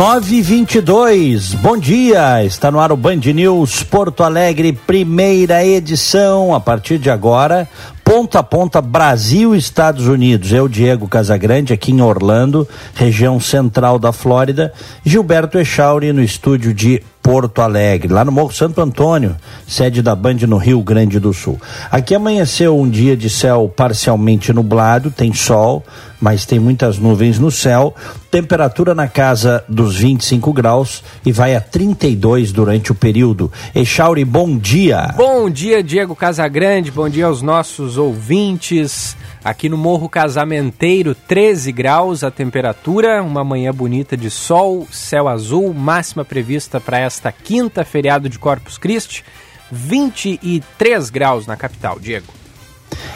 922, bom dia, está no ar o Band News Porto Alegre, primeira edição, a partir de agora, ponta a ponta Brasil Estados Unidos. O Diego Casagrande aqui em Orlando, região central da Flórida, Gilberto Echauri no estúdio de Porto Alegre, lá no Morro Santo Antônio, sede da Band no Rio Grande do Sul. Aqui amanheceu um dia de céu parcialmente nublado, tem sol, mas tem muitas nuvens no céu. Temperatura na casa dos 25 graus e vai a 32 durante o período. Echauri, bom dia. Bom dia, Diego Casagrande, bom dia aos nossos ouvintes. Aqui no Morro Casamenteiro, 13 graus a temperatura, uma manhã bonita de sol, céu azul, máxima prevista para esta quinta, feriado de Corpus Christi, 23 graus na capital, Diego.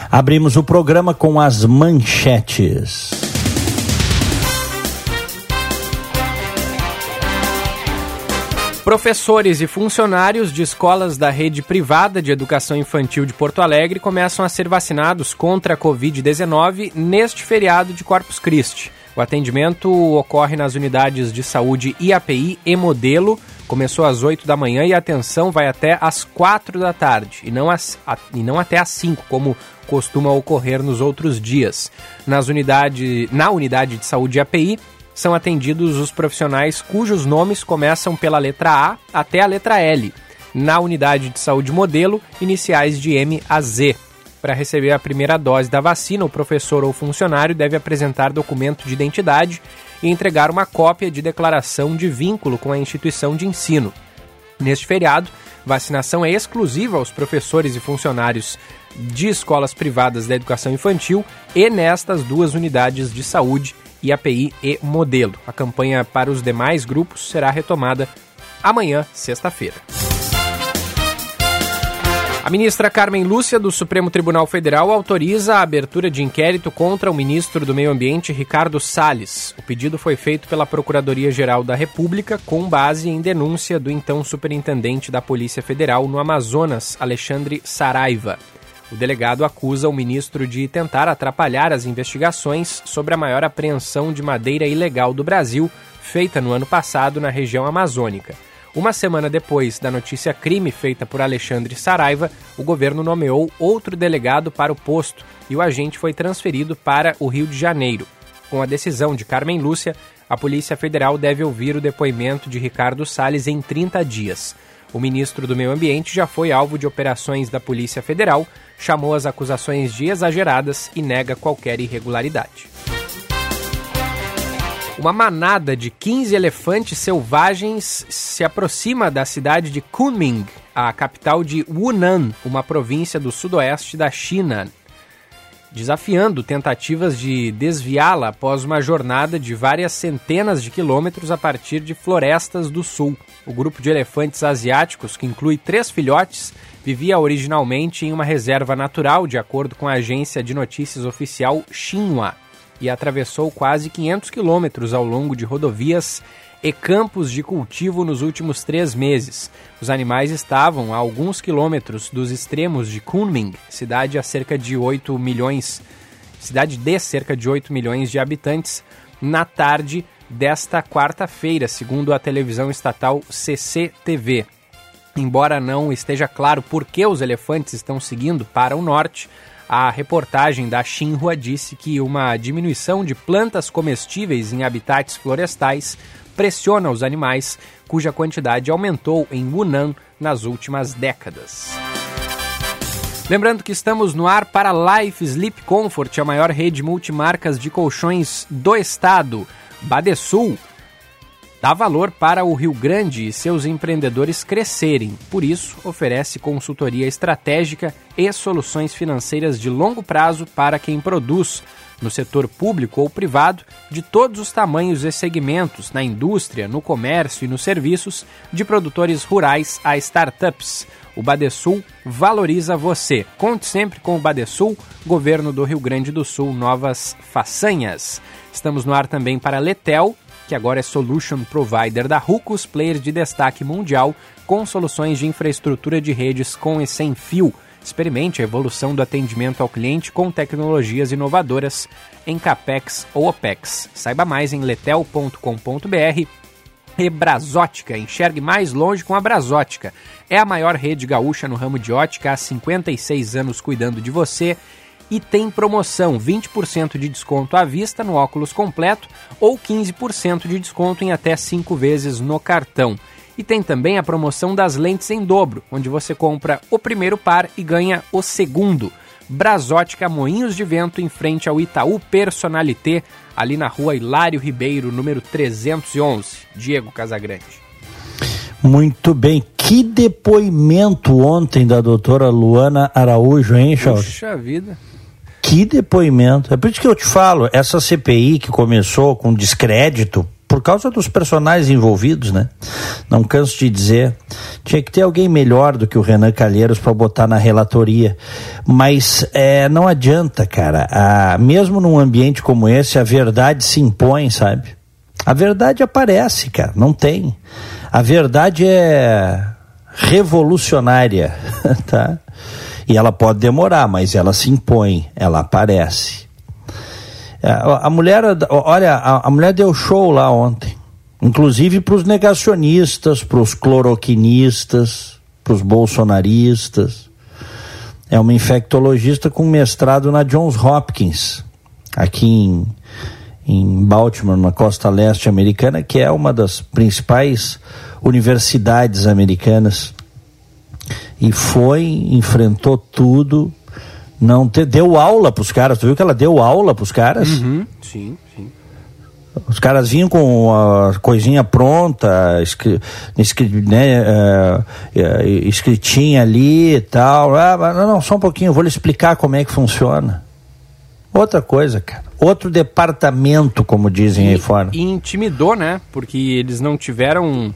Abrimos o programa com as manchetes. Professores e funcionários de escolas da rede privada de educação infantil de Porto Alegre começam a ser vacinados contra a Covid-19 neste feriado de Corpus Christi. O atendimento ocorre nas unidades de saúde IAPI e Modelo. Começou às 8 da manhã e a atenção vai até às 4 da tarde e não, a, e não até às 5, como costuma ocorrer nos outros dias. Nas unidade, na unidade de saúde IAPI, são atendidos os profissionais cujos nomes começam pela letra A até a letra L. Na unidade de saúde modelo, iniciais de M a Z. Para receber a primeira dose da vacina, o professor ou funcionário deve apresentar documento de identidade e entregar uma cópia de declaração de vínculo com a instituição de ensino. Neste feriado, vacinação é exclusiva aos professores e funcionários de escolas privadas da educação infantil e nestas duas unidades de saúde IAPI e Modelo. A campanha para os demais grupos será retomada amanhã, sexta-feira. A ministra Carmen Lúcia, do Supremo Tribunal Federal, autoriza a abertura de inquérito contra o ministro do Meio Ambiente, Ricardo Salles. O pedido foi feito pela Procuradoria-Geral da República com base em denúncia do então superintendente da Polícia Federal no Amazonas, Alexandre Saraiva. O delegado acusa o ministro de tentar atrapalhar as investigações sobre a maior apreensão de madeira ilegal do Brasil, feita no ano passado na região amazônica. Uma semana depois da notícia crime feita por Alexandre Saraiva, o governo nomeou outro delegado para o posto e o agente foi transferido para o Rio de Janeiro. Com a decisão de Carmen Lúcia, a Polícia Federal deve ouvir o depoimento de Ricardo Salles em 30 dias. O ministro do Meio Ambiente já foi alvo de operações da Polícia Federal, chamou as acusações de exageradas e nega qualquer irregularidade. Uma manada de 15 elefantes selvagens se aproxima da cidade de Kunming, a capital de Hunan, uma província do sudoeste da China, desafiando tentativas de desviá-la após uma jornada de várias centenas de quilômetros a partir de florestas do sul. O grupo de elefantes asiáticos, que inclui três filhotes, vivia originalmente em uma reserva natural, de acordo com a agência de notícias oficial Xinhua, e atravessou quase 500 quilômetros ao longo de rodovias e campos de cultivo nos últimos três meses. Os animais estavam a alguns quilômetros dos extremos de Kunming, cidade a cerca de 8 milhões, cidade de cerca de 8 milhões de habitantes, na tarde desta quarta-feira, segundo a televisão estatal CCTV. Embora não esteja claro por que os elefantes estão seguindo para o norte, a reportagem da Xinhua disse que uma diminuição de plantas comestíveis em habitats florestais pressiona os animais, cuja quantidade aumentou em Hunan nas últimas décadas. Lembrando que estamos no ar para Life Sleep Comfort, a maior rede multimarcas de colchões do estado. Badesul dá valor para o Rio Grande e seus empreendedores crescerem. Por isso, oferece consultoria estratégica e soluções financeiras de longo prazo para quem produz no setor público ou privado, de todos os tamanhos e segmentos, na indústria, no comércio e nos serviços, de produtores rurais a startups. O Badesul valoriza você. Conte sempre com o Badesul, governo do Rio Grande do Sul, novas façanhas. Estamos no ar também para Letel, que agora é Solution Provider da Rucos, player de destaque mundial, com soluções de infraestrutura de redes com e sem fio. Experimente a evolução do atendimento ao cliente com tecnologias inovadoras em CAPEX ou OPEX. Saiba mais em letel.com.br e Brasótica. Enxergue mais longe com a Brasótica. É a maior rede gaúcha no ramo de ótica há 56 anos cuidando de você e tem promoção 20% de desconto à vista no óculos completo ou 15% de desconto em até 5 vezes no cartão. E tem também a promoção das lentes em dobro, onde você compra o primeiro par e ganha o segundo. Brasótica Moinhos de Vento em frente ao Itaú Personalité, ali na rua Hilário Ribeiro, número 311. Diego Casagrande. Muito bem. Que depoimento ontem da doutora Luana Araújo, hein, Charles? Puxa vida. Que depoimento. É por isso que eu te falo, essa CPI que começou com descrédito, por causa dos personagens envolvidos, né? Não canso de dizer. Tinha que ter alguém melhor do que o Renan Calheiros para botar na relatoria. Mas é, não adianta, cara. A, mesmo num ambiente como esse, a verdade se impõe, sabe? A verdade aparece, cara. Não tem. A verdade é revolucionária, tá? E ela pode demorar, mas ela se impõe, ela aparece. É, a mulher, olha, a, a mulher deu show lá ontem, inclusive para os negacionistas, para os cloroquinistas, para os bolsonaristas. É uma infectologista com mestrado na Johns Hopkins, aqui em, em Baltimore, na costa leste americana, que é uma das principais universidades americanas. E foi, enfrentou tudo, não te, deu aula para os caras. Tu viu que ela deu aula para os caras? Uhum, sim, sim. Os caras vinham com a coisinha pronta, escri, escri, né, uh, escritinha ali e tal. Ah, não, não, só um pouquinho, vou lhe explicar como é que funciona. Outra coisa, cara. Outro departamento, como dizem e, aí fora. E intimidou, né? Porque eles não tiveram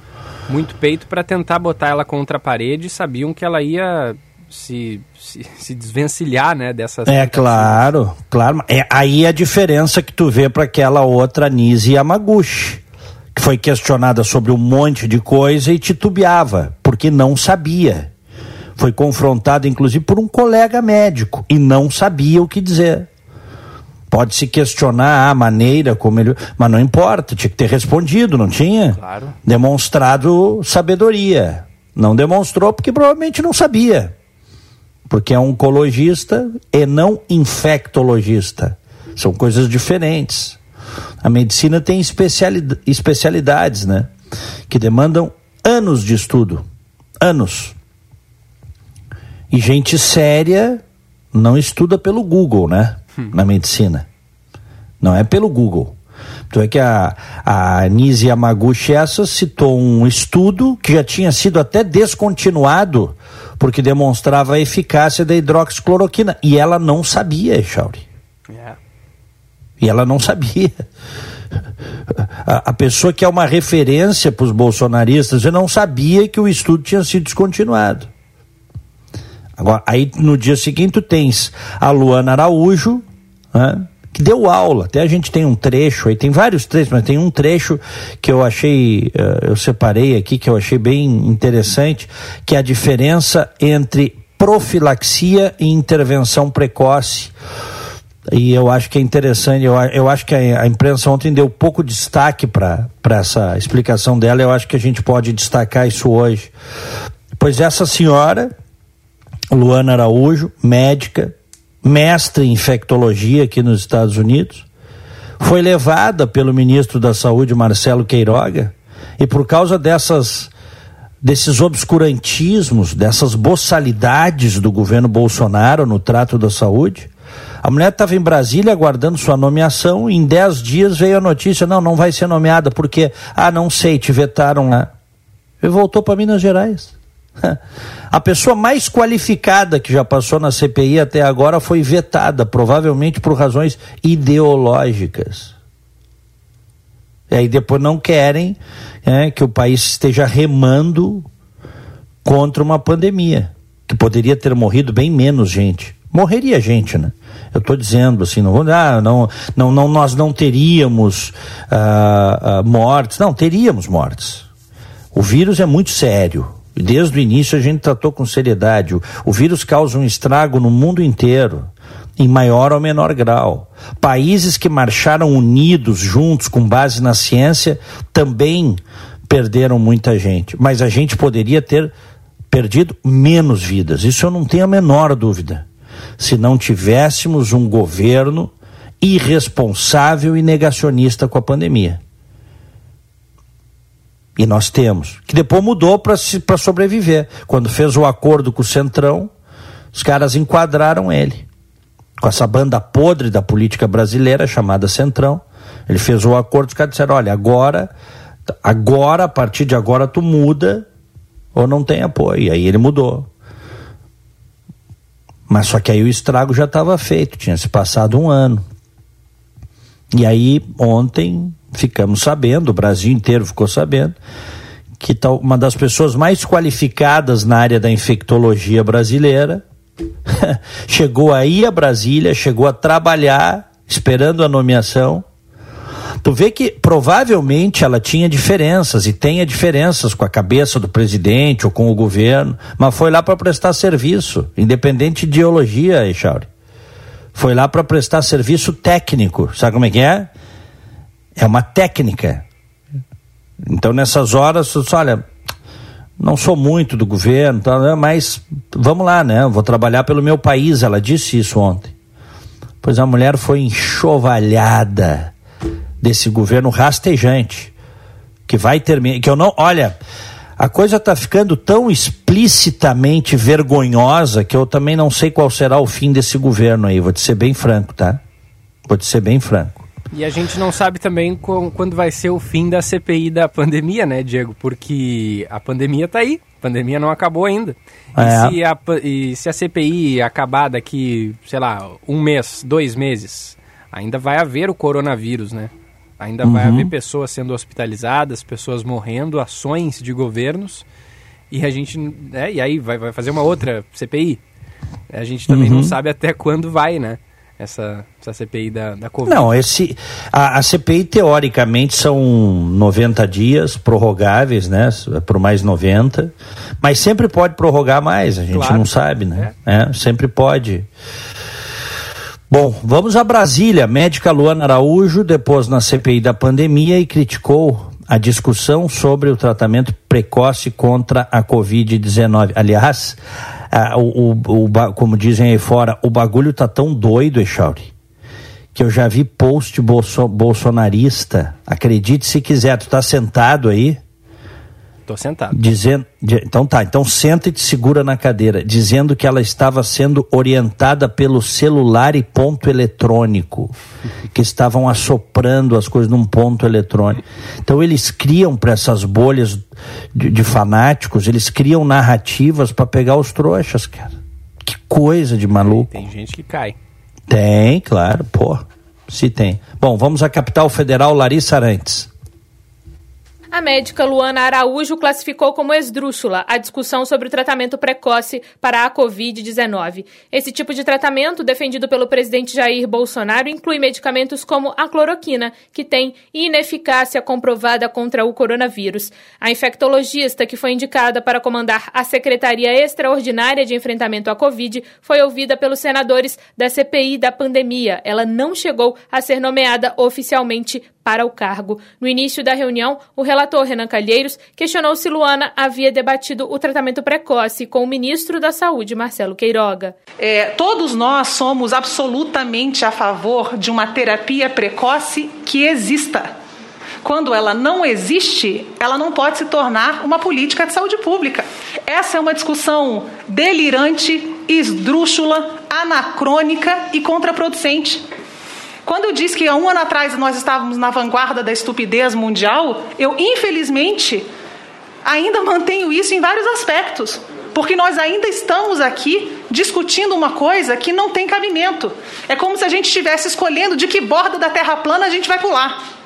muito peito para tentar botar ela contra a parede e sabiam que ela ia se, se, se, desvencilhar, né, dessas... É, claro, claro. É aí a diferença que tu vê para aquela outra Nise Yamaguchi, que foi questionada sobre um monte de coisa e titubeava, porque não sabia. Foi confrontada, inclusive, por um colega médico e não sabia o que dizer. Pode se questionar a maneira como ele. Mas não importa, tinha que ter respondido, não tinha? Claro. Demonstrado sabedoria. Não demonstrou porque provavelmente não sabia porque é oncologista e não infectologista. São coisas diferentes. A medicina tem especialidades, né? Que demandam anos de estudo. Anos. E gente séria não estuda pelo Google, né? Hum. Na medicina. Não é pelo Google. Então é que a, a Nise Yamaguchi essa citou um estudo que já tinha sido até descontinuado porque demonstrava a eficácia da hidroxicloroquina. E ela não sabia, Chauri. Yeah. É. E ela não sabia. A, a, pessoa que é uma referência para os bolsonaristas, eu não sabia que o estudo tinha sido descontinuado. Agora, aí no dia seguinte tens a Luana Araújo, né, que deu aula. Até a gente tem um trecho aí, tem vários trechos, mas tem um trecho que eu achei, uh, eu separei aqui, que eu achei bem interessante, que é a diferença entre profilaxia e intervenção precoce. E eu acho que é interessante, eu, eu acho que a, a imprensa ontem deu pouco destaque para essa explicação dela, eu acho que a gente pode destacar isso hoje. Pois essa senhora, Luana Araújo, médica, mestre em infectologia aqui nos Estados Unidos, foi levada pelo ministro da Saúde, Marcelo Queiroga, e por causa dessas desses obscurantismos, dessas boçalidades do governo Bolsonaro no trato da saúde, a mulher estava em Brasília aguardando sua nomeação e em dez dias veio a notícia, não, não vai ser nomeada porque, ah, não sei, te vetaram lá. E voltou para Minas Gerais. A pessoa mais qualificada que já passou na CPI até agora foi vetada, provavelmente por razões ideológicas. E aí depois não querem é, que o país esteja remando contra uma pandemia, que poderia ter morrido bem menos gente. Morreria gente, né? Eu estou dizendo assim, não, ah, não, não, não, nós não teríamos ah, ah, mortes. Não, teríamos mortes. O vírus é muito sério. Desde o início a gente tratou com seriedade. O, vírus causa um estrago no mundo inteiro em maior ou menor grau. Países que marcharam unidos, juntos, com base na ciência, também perderam muita gente. Mas a gente poderia ter perdido menos vidas. Isso eu não tenho a menor dúvida se não tivéssemos um governo irresponsável e negacionista com a pandemia. E nós temos. Que depois mudou para sobreviver. Quando fez o acordo com o Centrão, os caras enquadraram ele. Com essa banda podre da política brasileira chamada Centrão. Ele fez o acordo, os caras disseram: olha, agora, agora, a partir de agora, tu muda ou não tem apoio. E aí ele mudou. Mas só que aí o estrago já estava feito, tinha se passado um ano. E aí, ontem, ficamos sabendo, o Brasil inteiro ficou sabendo, que tá uma das pessoas mais qualificadas na área da infectologia brasileira chegou aí a Brasília, chegou a trabalhar, esperando a nomeação, Tu vê que provavelmente ela tinha diferenças e tenha diferenças com a cabeça do presidente ou com o governo, mas foi lá para prestar serviço, independente de ideologia, Echauri. Foi lá para prestar serviço técnico. Sabe como é que é? É uma técnica. Então nessas horas, olha, não sou muito do governo, né, mas vamos lá, né? Vou trabalhar pelo meu país. Ela disse isso ontem. Pois a mulher foi enxovalhada desse governo rastejante, que vai terminar, que eu não, olha, a coisa está ficando tão explicitamente vergonhosa que eu também não sei qual será o fim desse governo aí, vou te ser bem franco, tá? Vou te ser bem franco. E a gente não sabe também quando vai ser o fim da CPI da pandemia, né, Diego? Porque a pandemia está aí, a pandemia não acabou ainda. É. E, se a, e se a CPI acabar daqui, sei lá, um mês, dois meses, ainda vai haver o coronavírus, né? Ainda uhum. vai haver pessoas sendo hospitalizadas, pessoas morrendo, ações de governos. E a gente. É, e aí vai, vai fazer uma outra CPI. A gente também uhum. não sabe até quando vai, né? Essa, essa CPI da, da Covid. Não, esse, a, a CPI teoricamente são 90 dias prorrogáveis, né? Por mais 90. Mas sempre pode prorrogar mais, a gente claro. não sabe, né? É. É, sempre pode. Bom, vamos a Brasília. Médica Luana Araújo depôs na CPI da pandemia e criticou a discussão sobre o tratamento precoce contra a Covid-19. Aliás, o, o, o, como dizem aí fora, o bagulho tá tão doido, Echauri, que eu já vi post bolso, bolsonarista. Acredite se quiser, tu tá sentado aí Estou sentado. Dizendo, então tá, então senta e te segura na cadeira, dizendo que ela estava sendo orientada pelo celular e ponto eletrônico, que estavam assoprando as coisas num ponto eletrônico. Então eles criam para essas bolhas de, de, fanáticos, eles criam narrativas para pegar os trouxas, cara. Que coisa de maluco. Tem, tem gente que cai. Tem, claro, pô. Se tem. Bom, vamos à capital federal, Larissa Arantes. A médica Luana Araújo classificou como esdrúxula a discussão sobre o tratamento precoce para a Covid-19. Esse tipo de tratamento, defendido pelo presidente Jair Bolsonaro, inclui medicamentos como a cloroquina, que tem ineficácia comprovada contra o coronavírus. A infectologista, que foi indicada para comandar a Secretaria Extraordinária de Enfrentamento à Covid, foi ouvida pelos senadores da CPI da pandemia. Ela não chegou a ser nomeada oficialmente para o cargo. No início da reunião, o relator Renan Calheiros questionou se Luana havia debatido o tratamento precoce com o ministro da Saúde, Marcelo Queiroga. É, todos nós somos absolutamente a favor de uma terapia precoce que exista. Quando ela não existe, ela não pode se tornar uma política de saúde pública. Essa é uma discussão delirante, esdrúxula, anacrônica e contraproducente. Quando eu disse que há um ano atrás nós estávamos na vanguarda da estupidez mundial, eu, infelizmente, ainda mantenho isso em vários aspectos. Porque nós ainda estamos aqui discutindo uma coisa que não tem cabimento. É como se a gente estivesse escolhendo de que borda da terra plana a gente vai pular.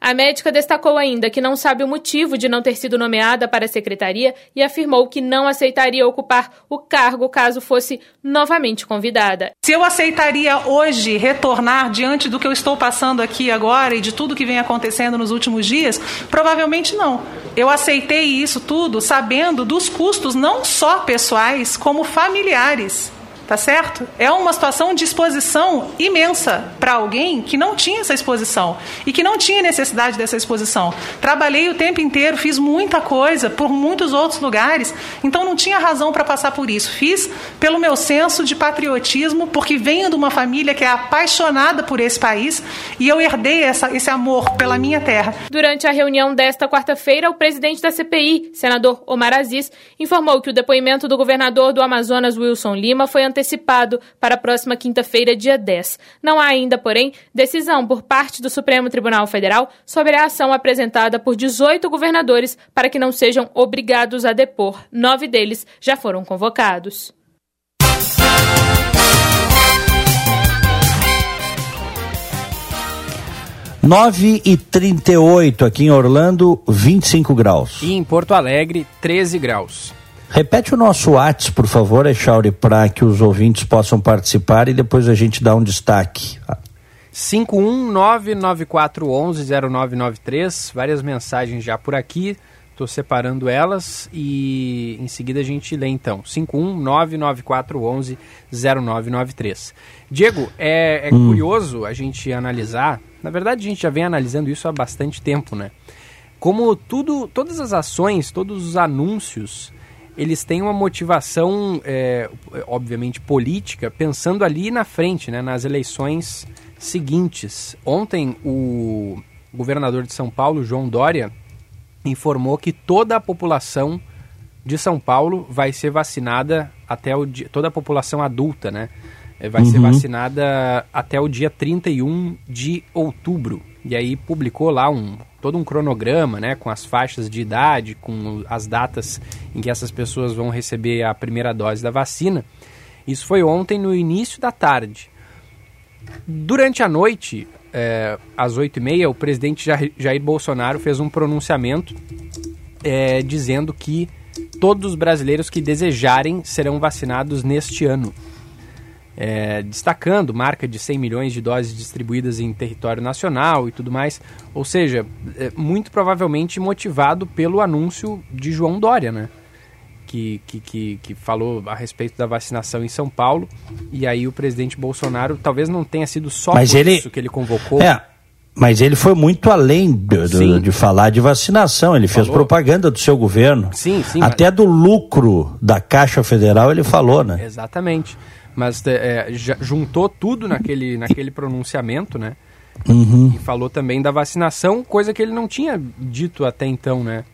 A médica destacou ainda que não sabe o motivo de não ter sido nomeada para a secretaria e afirmou que não aceitaria ocupar o cargo caso fosse novamente convidada. Se eu aceitaria hoje retornar diante do que eu estou passando aqui agora e de tudo que vem acontecendo nos últimos dias, provavelmente não. Eu aceitei isso tudo sabendo dos custos não só pessoais, como familiares tá certo? É uma situação de exposição imensa para alguém que não tinha essa exposição e que não tinha necessidade dessa exposição. Trabalhei o tempo inteiro, fiz muita coisa por muitos outros lugares, então não tinha razão para passar por isso. Fiz pelo meu senso de patriotismo, porque venho de uma família que é apaixonada por esse país e eu herdei essa, esse amor pela minha terra. Durante a reunião desta quarta-feira, o presidente da CPI, senador Omar Aziz, informou que o depoimento do governador do Amazonas, Wilson Lima, foi antecipado antecipado para a próxima quinta-feira, dia 10. Não há ainda, porém, decisão por parte do Supremo Tribunal Federal sobre a ação apresentada por 18 governadores para que não sejam obrigados a depor. Nove deles já foram convocados. Nove e trinta e oito aqui em Orlando, 25 graus. E em Porto Alegre, 13 graus. Repete o nosso WhatsApp, por favor, Echauri, para que os ouvintes possam participar e depois a gente dá um destaque. 51994110993, várias mensagens já por aqui, estou separando elas e em seguida a gente lê então. 51994110993. Diego, é, é hum. curioso a gente analisar, na verdade a gente já vem analisando isso há bastante tempo, né? Como tudo, todas as ações, todos os anúncios eles têm uma motivação, é, obviamente, política, pensando ali na frente, né, nas eleições seguintes. Ontem, o governador de São Paulo, João Dória, informou que toda a população de São Paulo vai ser vacinada até o dia, toda a população adulta, né? É, vai uhum. ser vacinada até o dia 31 de outubro. E aí publicou lá um todo um cronograma, né, com as faixas de idade, com as datas em que essas pessoas vão receber a primeira dose da vacina. Isso foi ontem no início da tarde. Durante a noite, é, às oito e meia, o presidente Jair Bolsonaro fez um pronunciamento é, dizendo que todos os brasileiros que desejarem serão vacinados neste ano é, destacando marca de 100 milhões de doses distribuídas em território nacional e tudo mais. Ou seja, é, muito provavelmente motivado pelo anúncio de João Dória, né? Que, que, que, que, falou a respeito da vacinação em São Paulo. E aí o presidente Bolsonaro talvez não tenha sido só Mas por ele... isso que ele convocou. É. Mas ele foi muito além de, de, de falar de vacinação. Ele falou. fez propaganda do seu governo. Sim, sim. Até mas... do lucro da Caixa Federal ele falou, né? Exatamente mas é, juntou tudo naquele, naquele pronunciamento, né? Uhum. E falou também da vacinação, coisa que ele não tinha dito até então, né?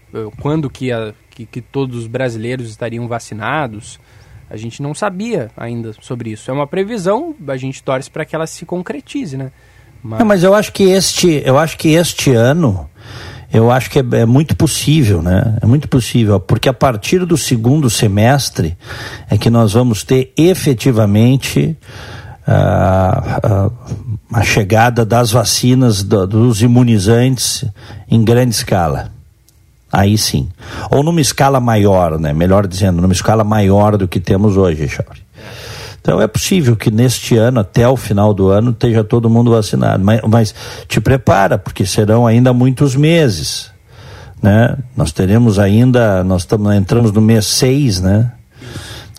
Quando que, a, que, que todos os brasileiros estariam vacinados, a gente não sabia ainda sobre isso. É uma previsão, a gente torce para que ela se concretize, né? Mas... Não, mas eu acho que este, eu acho que este ano eu acho que é, é, muito possível, né? É muito possível, porque a partir do segundo semestre é que nós vamos ter efetivamente uh, uh, a chegada das vacinas, do, dos imunizantes em grande escala. Aí sim. Ou numa escala maior, né? Melhor dizendo, numa escala maior do que temos hoje, Chauri. Então é possível que neste ano, até o final do ano, esteja todo mundo vacinado. Mas, mas te prepara, porque serão ainda muitos meses. Né? Nós teremos ainda, nós tamo, entramos no mês 6, né?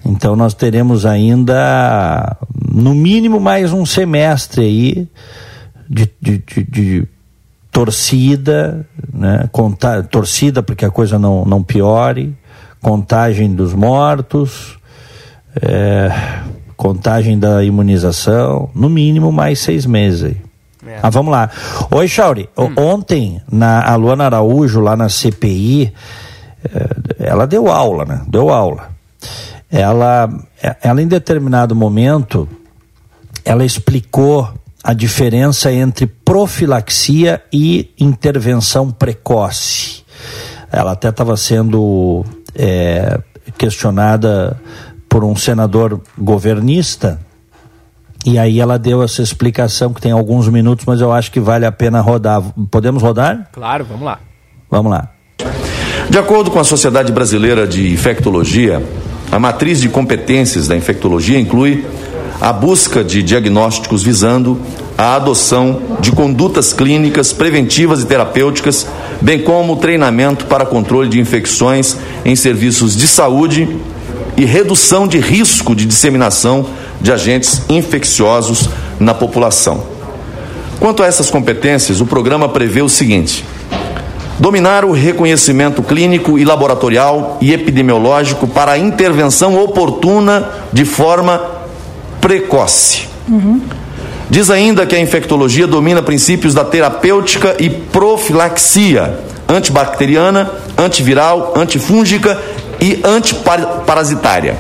Então nós teremos ainda, no mínimo, mais um semestre aí de, de, de, de torcida, né? Conta, torcida porque a coisa não, não piore, contagem dos mortos, é, contagem da imunização, no mínimo mais seis meses aí. É. Ah, vamos lá. Oi, Chauri. Hum. Ontem, na, a Luana Araújo, lá na CPI, eh, ela deu aula, né? Deu aula. Ela, ela, em determinado momento, ela explicou a diferença entre profilaxia e intervenção precoce. Ela até estava sendo é, questionada por um senador governista E aí ela deu essa explicação que tem alguns minutos, mas eu acho que vale a pena rodar. Podemos rodar? Claro, vamos lá. Vamos lá. De acordo com a Sociedade Brasileira de Infectologia, a matriz de competências da infectologia inclui a busca de diagnósticos visando a adoção de condutas clínicas preventivas e terapêuticas, bem como o treinamento para controle de infecções em serviços de saúde e redução de risco de disseminação de agentes infecciosos na população. Quanto a essas competências, o programa prevê o seguinte: dominar o reconhecimento clínico e laboratorial e epidemiológico para a intervenção oportuna de forma precoce. Uhum. Diz ainda que a infectologia domina princípios da terapêutica e profilaxia antibacteriana, antiviral, antifúngica e antiparasitária.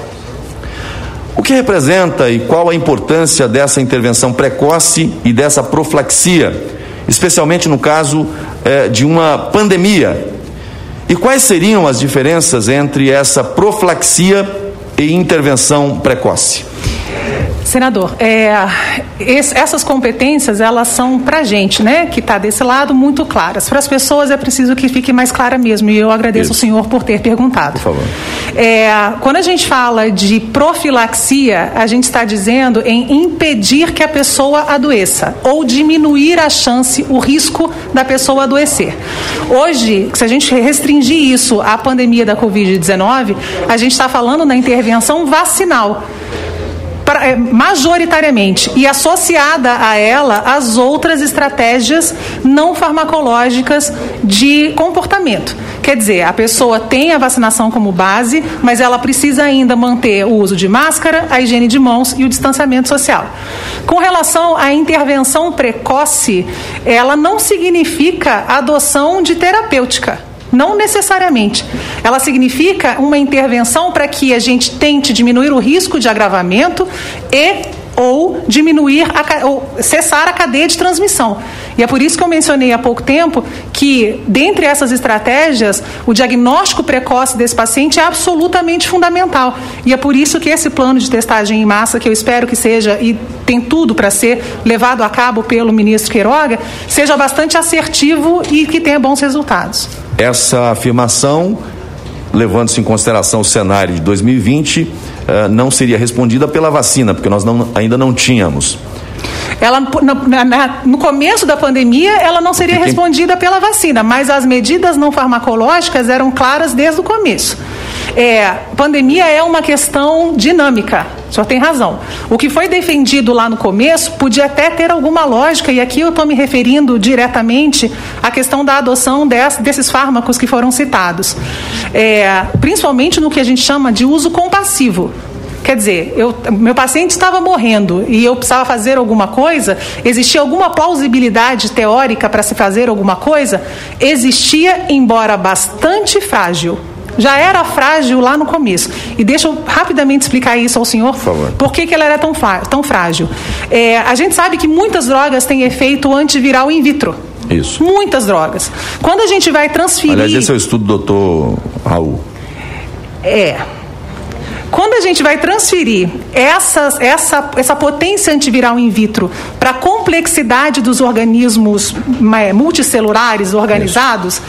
O que representa e qual a importância dessa intervenção precoce e dessa profilaxia, especialmente no caso eh, de uma pandemia? E quais seriam as diferenças entre essa profilaxia e intervenção precoce? Senador, é, essas competências elas são para a gente, né, que está desse lado, muito claras. Para as pessoas é preciso que fique mais clara mesmo. E eu agradeço Isso. o senhor por ter perguntado. Por favor. É, quando a gente fala de profilaxia, a gente está dizendo em impedir que a pessoa adoeça ou diminuir a chance, o risco da pessoa adoecer. Hoje, se a gente restringir isso à pandemia da Covid-19, a gente está falando na intervenção vacinal pra, é, majoritariamente e associada a ela as outras estratégias não farmacológicas de comportamento. Quer dizer, a pessoa tem a vacinação como base, mas ela precisa ainda manter o uso de máscara, a higiene de mãos e o distanciamento social. Com relação à intervenção precoce, ela não significa adoção de terapêutica. Não necessariamente. Ela significa uma intervenção para que a gente tente diminuir o risco de agravamento e ou diminuir a, ou cessar a cadeia de transmissão. E é por isso que eu mencionei há pouco tempo que, dentre essas estratégias, o diagnóstico precoce desse paciente é absolutamente fundamental. E é por isso que esse plano de testagem em massa, que eu espero que seja, e tem tudo para ser levado a cabo pelo ministro Queiroga, seja bastante assertivo e que tenha bons resultados. Essa afirmação, levando-se em consideração o cenário de 2020, eh, não seria respondida pela vacina, porque nós não, ainda não tínhamos. Ela, na, na, no começo da pandemia, ela não seria respondida pela vacina, mas as medidas não farmacológicas eram claras desde o começo. É, pandemia é uma questão dinâmica, o senhor tem razão. O que foi defendido lá no começo podia até ter alguma lógica, e aqui eu estou me referindo diretamente à questão da adoção des, desses fármacos que foram citados, é, principalmente no que a gente chama de uso compassivo. Quer dizer, eu, meu paciente estava morrendo e eu precisava fazer alguma coisa, existia alguma plausibilidade teórica para se fazer alguma coisa? Existia, embora bastante frágil já era frágil lá no começo. E deixa eu rapidamente explicar isso ao senhor. Por favor. Por que, que ela era tão, tão frágil? É, a gente sabe que muitas drogas têm efeito antiviral in vitro. Isso. Muitas drogas. Quando a gente vai transferir. Aliás, esse é o estudo do doutor Raul. É. Quando a gente vai transferir essa, essa, essa potência antiviral in vitro para a complexidade dos organismos multicelulares organizados, Isso.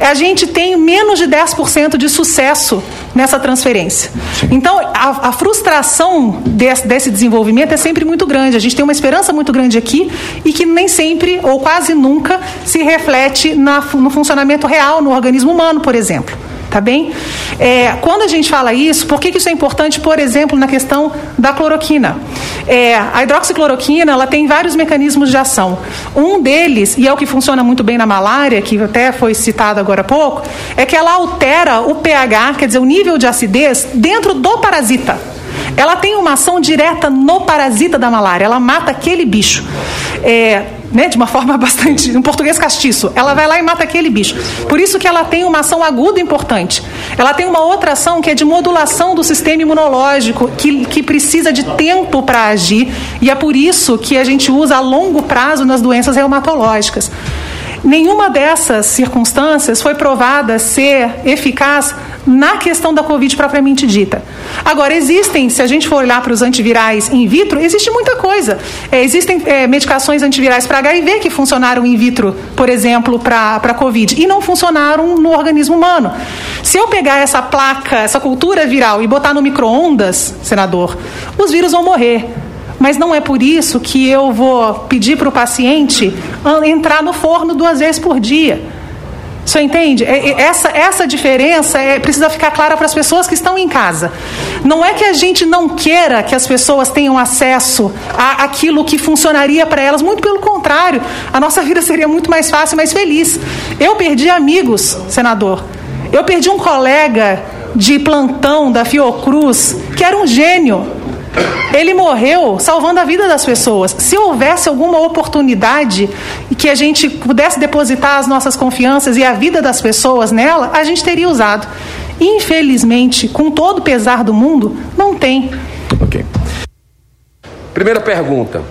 a gente tem menos de 10% de sucesso nessa transferência. Sim. Então, a, a frustração desse, desse desenvolvimento é sempre muito grande. A gente tem uma esperança muito grande aqui e que nem sempre, ou quase nunca, se reflete na, no funcionamento real no organismo humano, por exemplo tá bem? É, quando a gente fala isso, por que, que isso é importante, por exemplo, na questão da cloroquina? É, a hidroxicloroquina, ela tem vários mecanismos de ação. Um deles, e é o que funciona muito bem na malária, que até foi citado agora há pouco, é que ela altera o pH, quer dizer, o nível de acidez, dentro do parasita. Ela tem uma ação direta no parasita da malária, ela mata aquele bicho. É, né, de uma forma bastante, um português castiço. Ela vai lá e mata aquele bicho. Por isso que ela tem uma ação aguda importante. Ela tem uma outra ação que é de modulação do sistema imunológico, que, que precisa de tempo para agir, e é por isso que a gente usa a longo prazo nas doenças reumatológicas. Nenhuma dessas circunstâncias foi provada ser eficaz na questão da Covid propriamente dita. Agora, existem, se a gente for olhar para os antivirais in vitro, existe muita coisa. É, existem é, medicações antivirais para HIV que funcionaram in vitro, por exemplo, para a Covid, e não funcionaram no organismo humano. Se eu pegar essa placa, essa cultura viral e botar no micro-ondas, senador, os vírus vão morrer. Mas não é por isso que eu vou pedir para o paciente entrar no forno duas vezes por dia. Você entende? É, é, essa, essa diferença é, precisa ficar clara para as pessoas que estão em casa. Não é que a gente não queira que as pessoas tenham acesso a aquilo que funcionaria para elas, muito pelo contrário, a nossa vida seria muito mais fácil, mais feliz. Eu perdi amigos, senador. Eu perdi um colega de plantão da Fiocruz que era um gênio ele morreu salvando a vida das pessoas. Se houvesse alguma oportunidade que a gente pudesse depositar as nossas confianças e a vida das pessoas nela, a gente teria usado. Infelizmente, com todo o pesar do mundo, não tem. Ok. Primeira pergunta.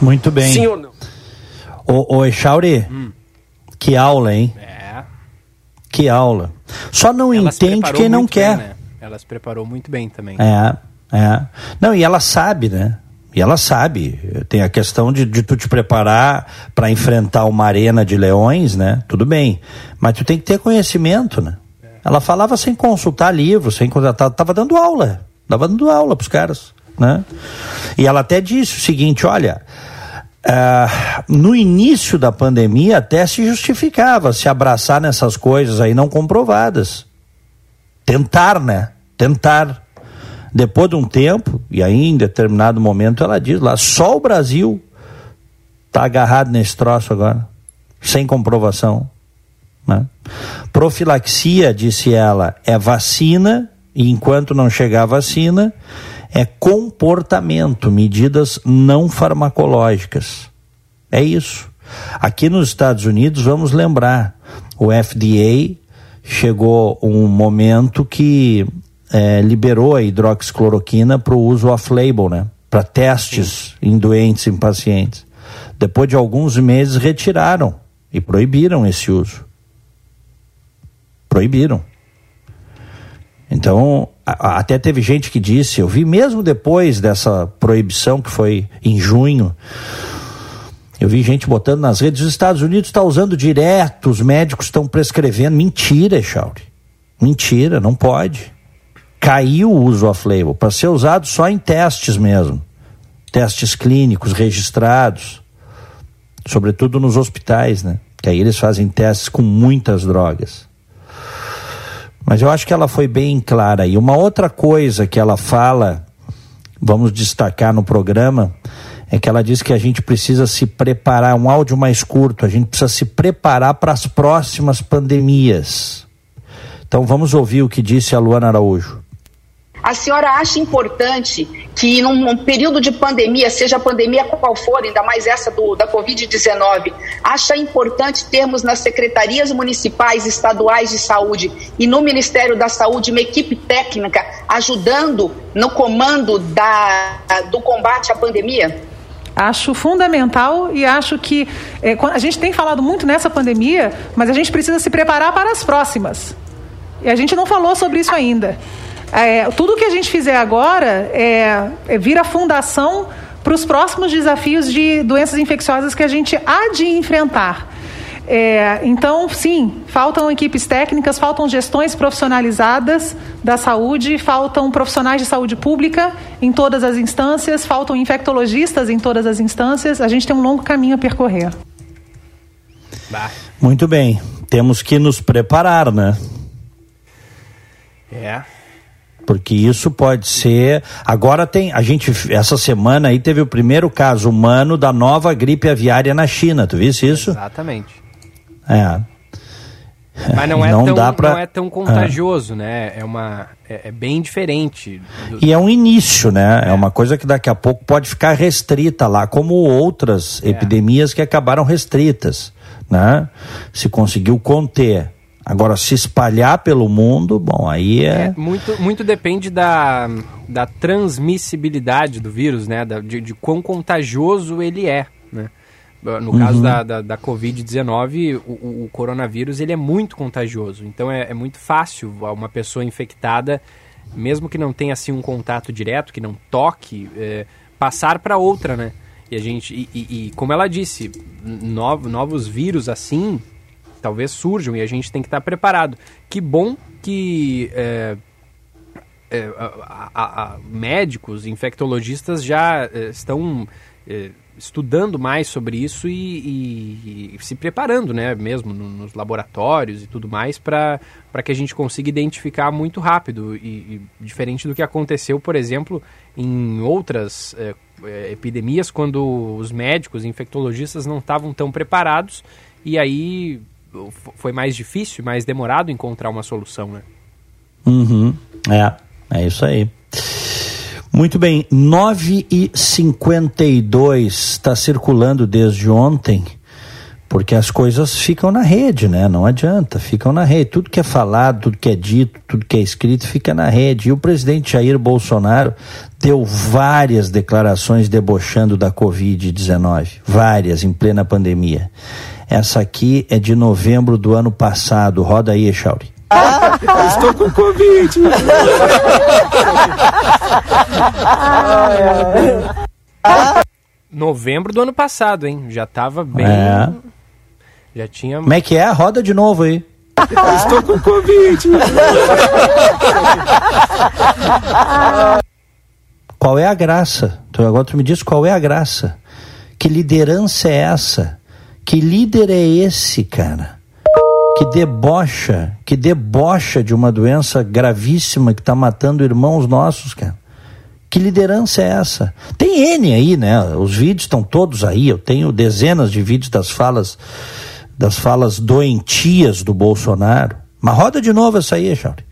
Muito bem. Sim ou não? Ô, ô Echauri, hum. que aula, hein? É. Que aula. Só não Ela entende quem não quer. Bem, né? Ela se preparou muito bem também. É. É. Não, e ela sabe, né? E ela sabe. Tem a questão de, de tu te preparar para enfrentar uma arena de leões, né? Tudo bem. Mas tu tem que ter conhecimento, né? Ela falava sem consultar livro, sem consultar. Tava dando aula. Tava dando aula pros caras, né? E ela até disse o seguinte: olha. Uh, no início da pandemia até se justificava se abraçar nessas coisas aí não comprovadas. Tentar, né? Tentar. Depois de um tempo, e aí em determinado momento ela diz lá, só o Brasil está agarrado nesse troço agora, sem comprovação. Né? Profilaxia, disse ela, é vacina, e enquanto não chegar a vacina, é comportamento, medidas não farmacológicas. É isso. Aqui nos Estados Unidos, vamos lembrar, o FDA chegou um momento que é, liberou a hidroxicloroquina para o uso off-label, né? Para testes Sim. em doentes, em pacientes. Depois de alguns meses, retiraram e proibiram esse uso. Proibiram. Então, a, até teve gente que disse, eu vi mesmo depois dessa proibição, que foi em junho, eu vi gente botando nas redes, os Estados Unidos está usando direto, os médicos estão prescrevendo. Mentira, Chauri. Mentira, não pode caiu o uso off-label para ser usado só em testes mesmo, testes clínicos registrados, sobretudo nos hospitais, né? Que aí eles fazem testes com muitas drogas. Mas eu acho que ela foi bem clara. E uma outra coisa que ela fala, vamos destacar no programa, é que ela diz que a gente precisa se preparar, um áudio mais curto, a gente precisa se preparar para as próximas pandemias. Então vamos ouvir o que disse a Luana Araújo. A senhora acha importante que num período de pandemia, seja a pandemia qual for, ainda mais essa do, da Covid-19, acha importante termos nas secretarias municipais, estaduais de saúde e no Ministério da Saúde uma equipe técnica ajudando no comando da, do combate à pandemia? Acho fundamental e acho que é, a gente tem falado muito nessa pandemia, mas a gente precisa se preparar para as próximas. E a gente não falou sobre isso ainda. É, tudo que a gente fizer agora é, é vira fundação para os próximos desafios de doenças infecciosas que a gente há de enfrentar. É, então, sim, faltam equipes técnicas, faltam gestões profissionalizadas da saúde, faltam profissionais de saúde pública em todas as instâncias, faltam infectologistas em todas as instâncias. A gente tem um longo caminho a percorrer. Muito bem, temos que nos preparar, né? É porque isso pode ser. Agora tem. A gente, essa semana aí, teve o primeiro caso humano da nova gripe aviária na China. Tu viste isso? Exatamente. É. Mas não é, não tão, pra... não é tão contagioso, é. né? É, uma, é, é bem diferente. Do... E é um início, né? É. é. uma coisa que daqui a pouco pode ficar restrita lá, como outras é. epidemias que acabaram restritas, né? Se conseguiu conter. Agora, se espalhar pelo mundo, bom, aí é. é muito, muito depende da, da transmissibilidade do vírus, né? Da, de, de quão contagioso ele é, né? No uhum. caso da, da, da Covid-19, o, o, coronavírus ele é muito contagioso. Então é, é, muito fácil uma pessoa infectada, mesmo que não tenha assim um contato direto, que não toque, é, passar para outra, né? E a gente, e, e, e como ela disse, novos, novos vírus assim talvez surjam e a gente tem que estar preparado. Que bom que é, é, a, a, a, médicos, infectologistas já é, estão é, estudando mais sobre isso e, e, e, se preparando, né, mesmo no, nos laboratórios e tudo mais, para que a gente consiga identificar muito rápido e, e, diferente do que aconteceu, por exemplo, em outras é, epidemias, quando os médicos, infectologistas não estavam tão preparados e aí foi mais difícil, mais demorado encontrar uma solução, né? Uhum, é, é isso aí. Muito bem, 9 e 52 está circulando desde ontem, porque as coisas ficam na rede, né? Não adianta, ficam na rede. Tudo que é falado, tudo que é dito, tudo que é escrito fica na rede. E o presidente Jair Bolsonaro deu várias declarações debochando da Covid-19, várias em plena pandemia. Essa aqui é de novembro do ano passado. Roda aí, Echauri. Ah, estou com Covid. Novembro do ano passado, hein? Já tava bem. É. Já tinha. Como é que é? Roda de novo aí. Estou com Covid. qual é a graça? Então, agora tu me diz qual é a graça. Que liderança é essa? Que líder é esse, cara? Que debocha, que debocha de uma doença gravíssima que está matando irmãos nossos, cara. Que liderança é essa? Tem N aí, né? Os vídeos estão todos aí. Eu tenho dezenas de vídeos das falas das falas doentias do Bolsonaro. Mas roda de novo essa aí, Chauri.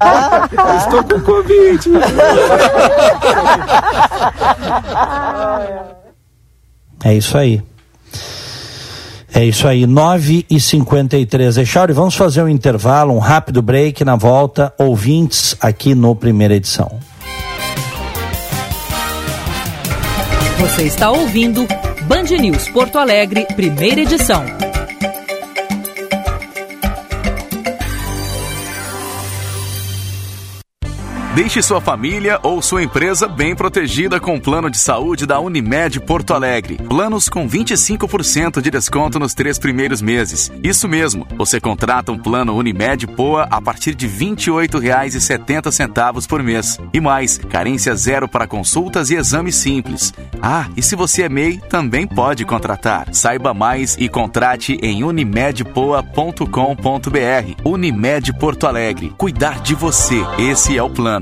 Ah, estou com Covid. É isso aí. É isso aí, 9 e 53 Echauri, vamos fazer um intervalo, um rápido break na volta, ouvintes aqui no Primeira Edição. Você está ouvindo Band News Porto Alegre, Primeira Edição. Deixe sua família ou sua empresa bem protegida com o plano de saúde da Unimed Porto Alegre. Planos com 25% de desconto nos três primeiros meses. Isso mesmo, você contrata um plano Unimed Poa a partir de R$ 28,70 por mês. E mais, carência zero para consultas e exames simples. Ah, e se você é MEI, também pode contratar. Saiba mais e contrate em unimedpoa.com.br. Unimed Porto Alegre. Cuidar de você. Esse é o plano.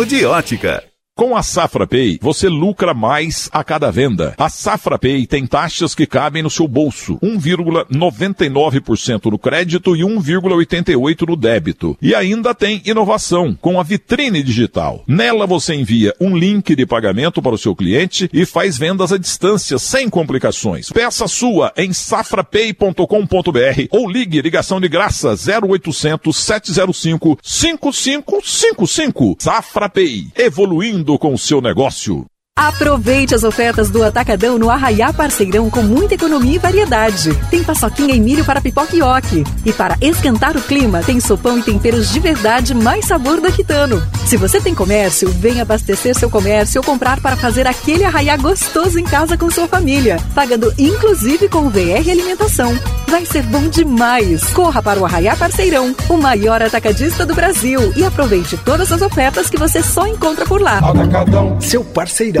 de ótica. Com a Safra Pay, você lucra mais a cada venda. A Safra Pay tem taxas que cabem no seu bolso. 1,99% no crédito e 1,88% no débito. E ainda tem inovação com a vitrine digital. Nela você envia um link de pagamento para o seu cliente e faz vendas à distância sem complicações. Peça sua em safrapay.com.br ou ligue ligação de graça 0800 705 5555. Safra Pay, evoluindo com o seu negócio. Aproveite as ofertas do Atacadão no Arraiá Parceirão com muita economia e variedade. Tem paçoquinha e milho para pipoca e oque. E para esquentar o clima, tem sopão e temperos de verdade mais sabor da Quitano. Se você tem comércio, vem abastecer seu comércio ou comprar para fazer aquele arraiá gostoso em casa com sua família, pagando inclusive com VR Alimentação. Vai ser bom demais! Corra para o Arraiá Parceirão, o maior atacadista do Brasil e aproveite todas as ofertas que você só encontra por lá. Atacadão, seu parceirão.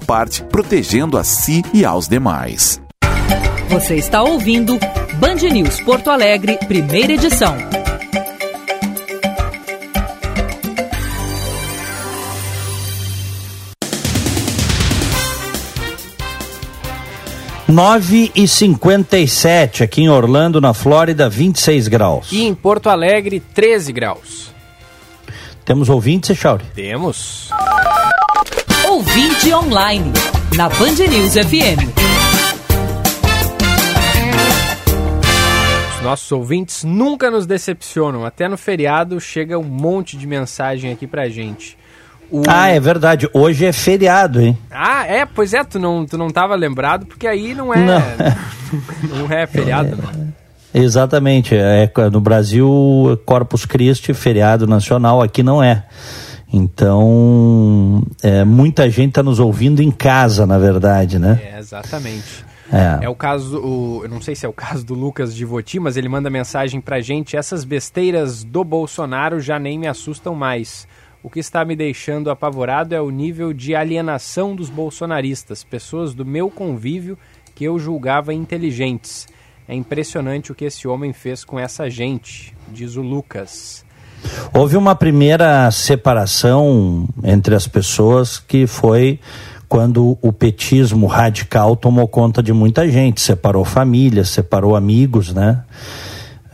parte protegendo a si e aos demais. Você está ouvindo Band News Porto Alegre, primeira edição. Nove e cinquenta e sete aqui em Orlando, na Flórida, 26 graus. E em Porto Alegre, 13 graus. Temos ouvintes, Chauri? Temos. Ouvinte online, na Band News FM. Os nossos ouvintes nunca nos decepcionam. Até no feriado chega um monte de mensagem aqui pra gente. O... Ah, é verdade. Hoje é feriado, hein? Ah, é? Pois é, tu não, tu não tava lembrado, porque aí não é. Não, não é feriado, né? Exatamente. É, no Brasil, Corpus Christi, feriado nacional, aqui não é. Então, é, muita gente está nos ouvindo em casa, na verdade, né? É, exatamente. É. é o caso, o, eu não sei se é o caso do Lucas Divoti, mas ele manda mensagem pra gente: essas besteiras do Bolsonaro já nem me assustam mais. O que está me deixando apavorado é o nível de alienação dos bolsonaristas, pessoas do meu convívio que eu julgava inteligentes. É impressionante o que esse homem fez com essa gente, diz o Lucas. Houve uma primeira separação entre as pessoas que foi quando o petismo radical tomou conta de muita gente, separou famílias, separou amigos, né?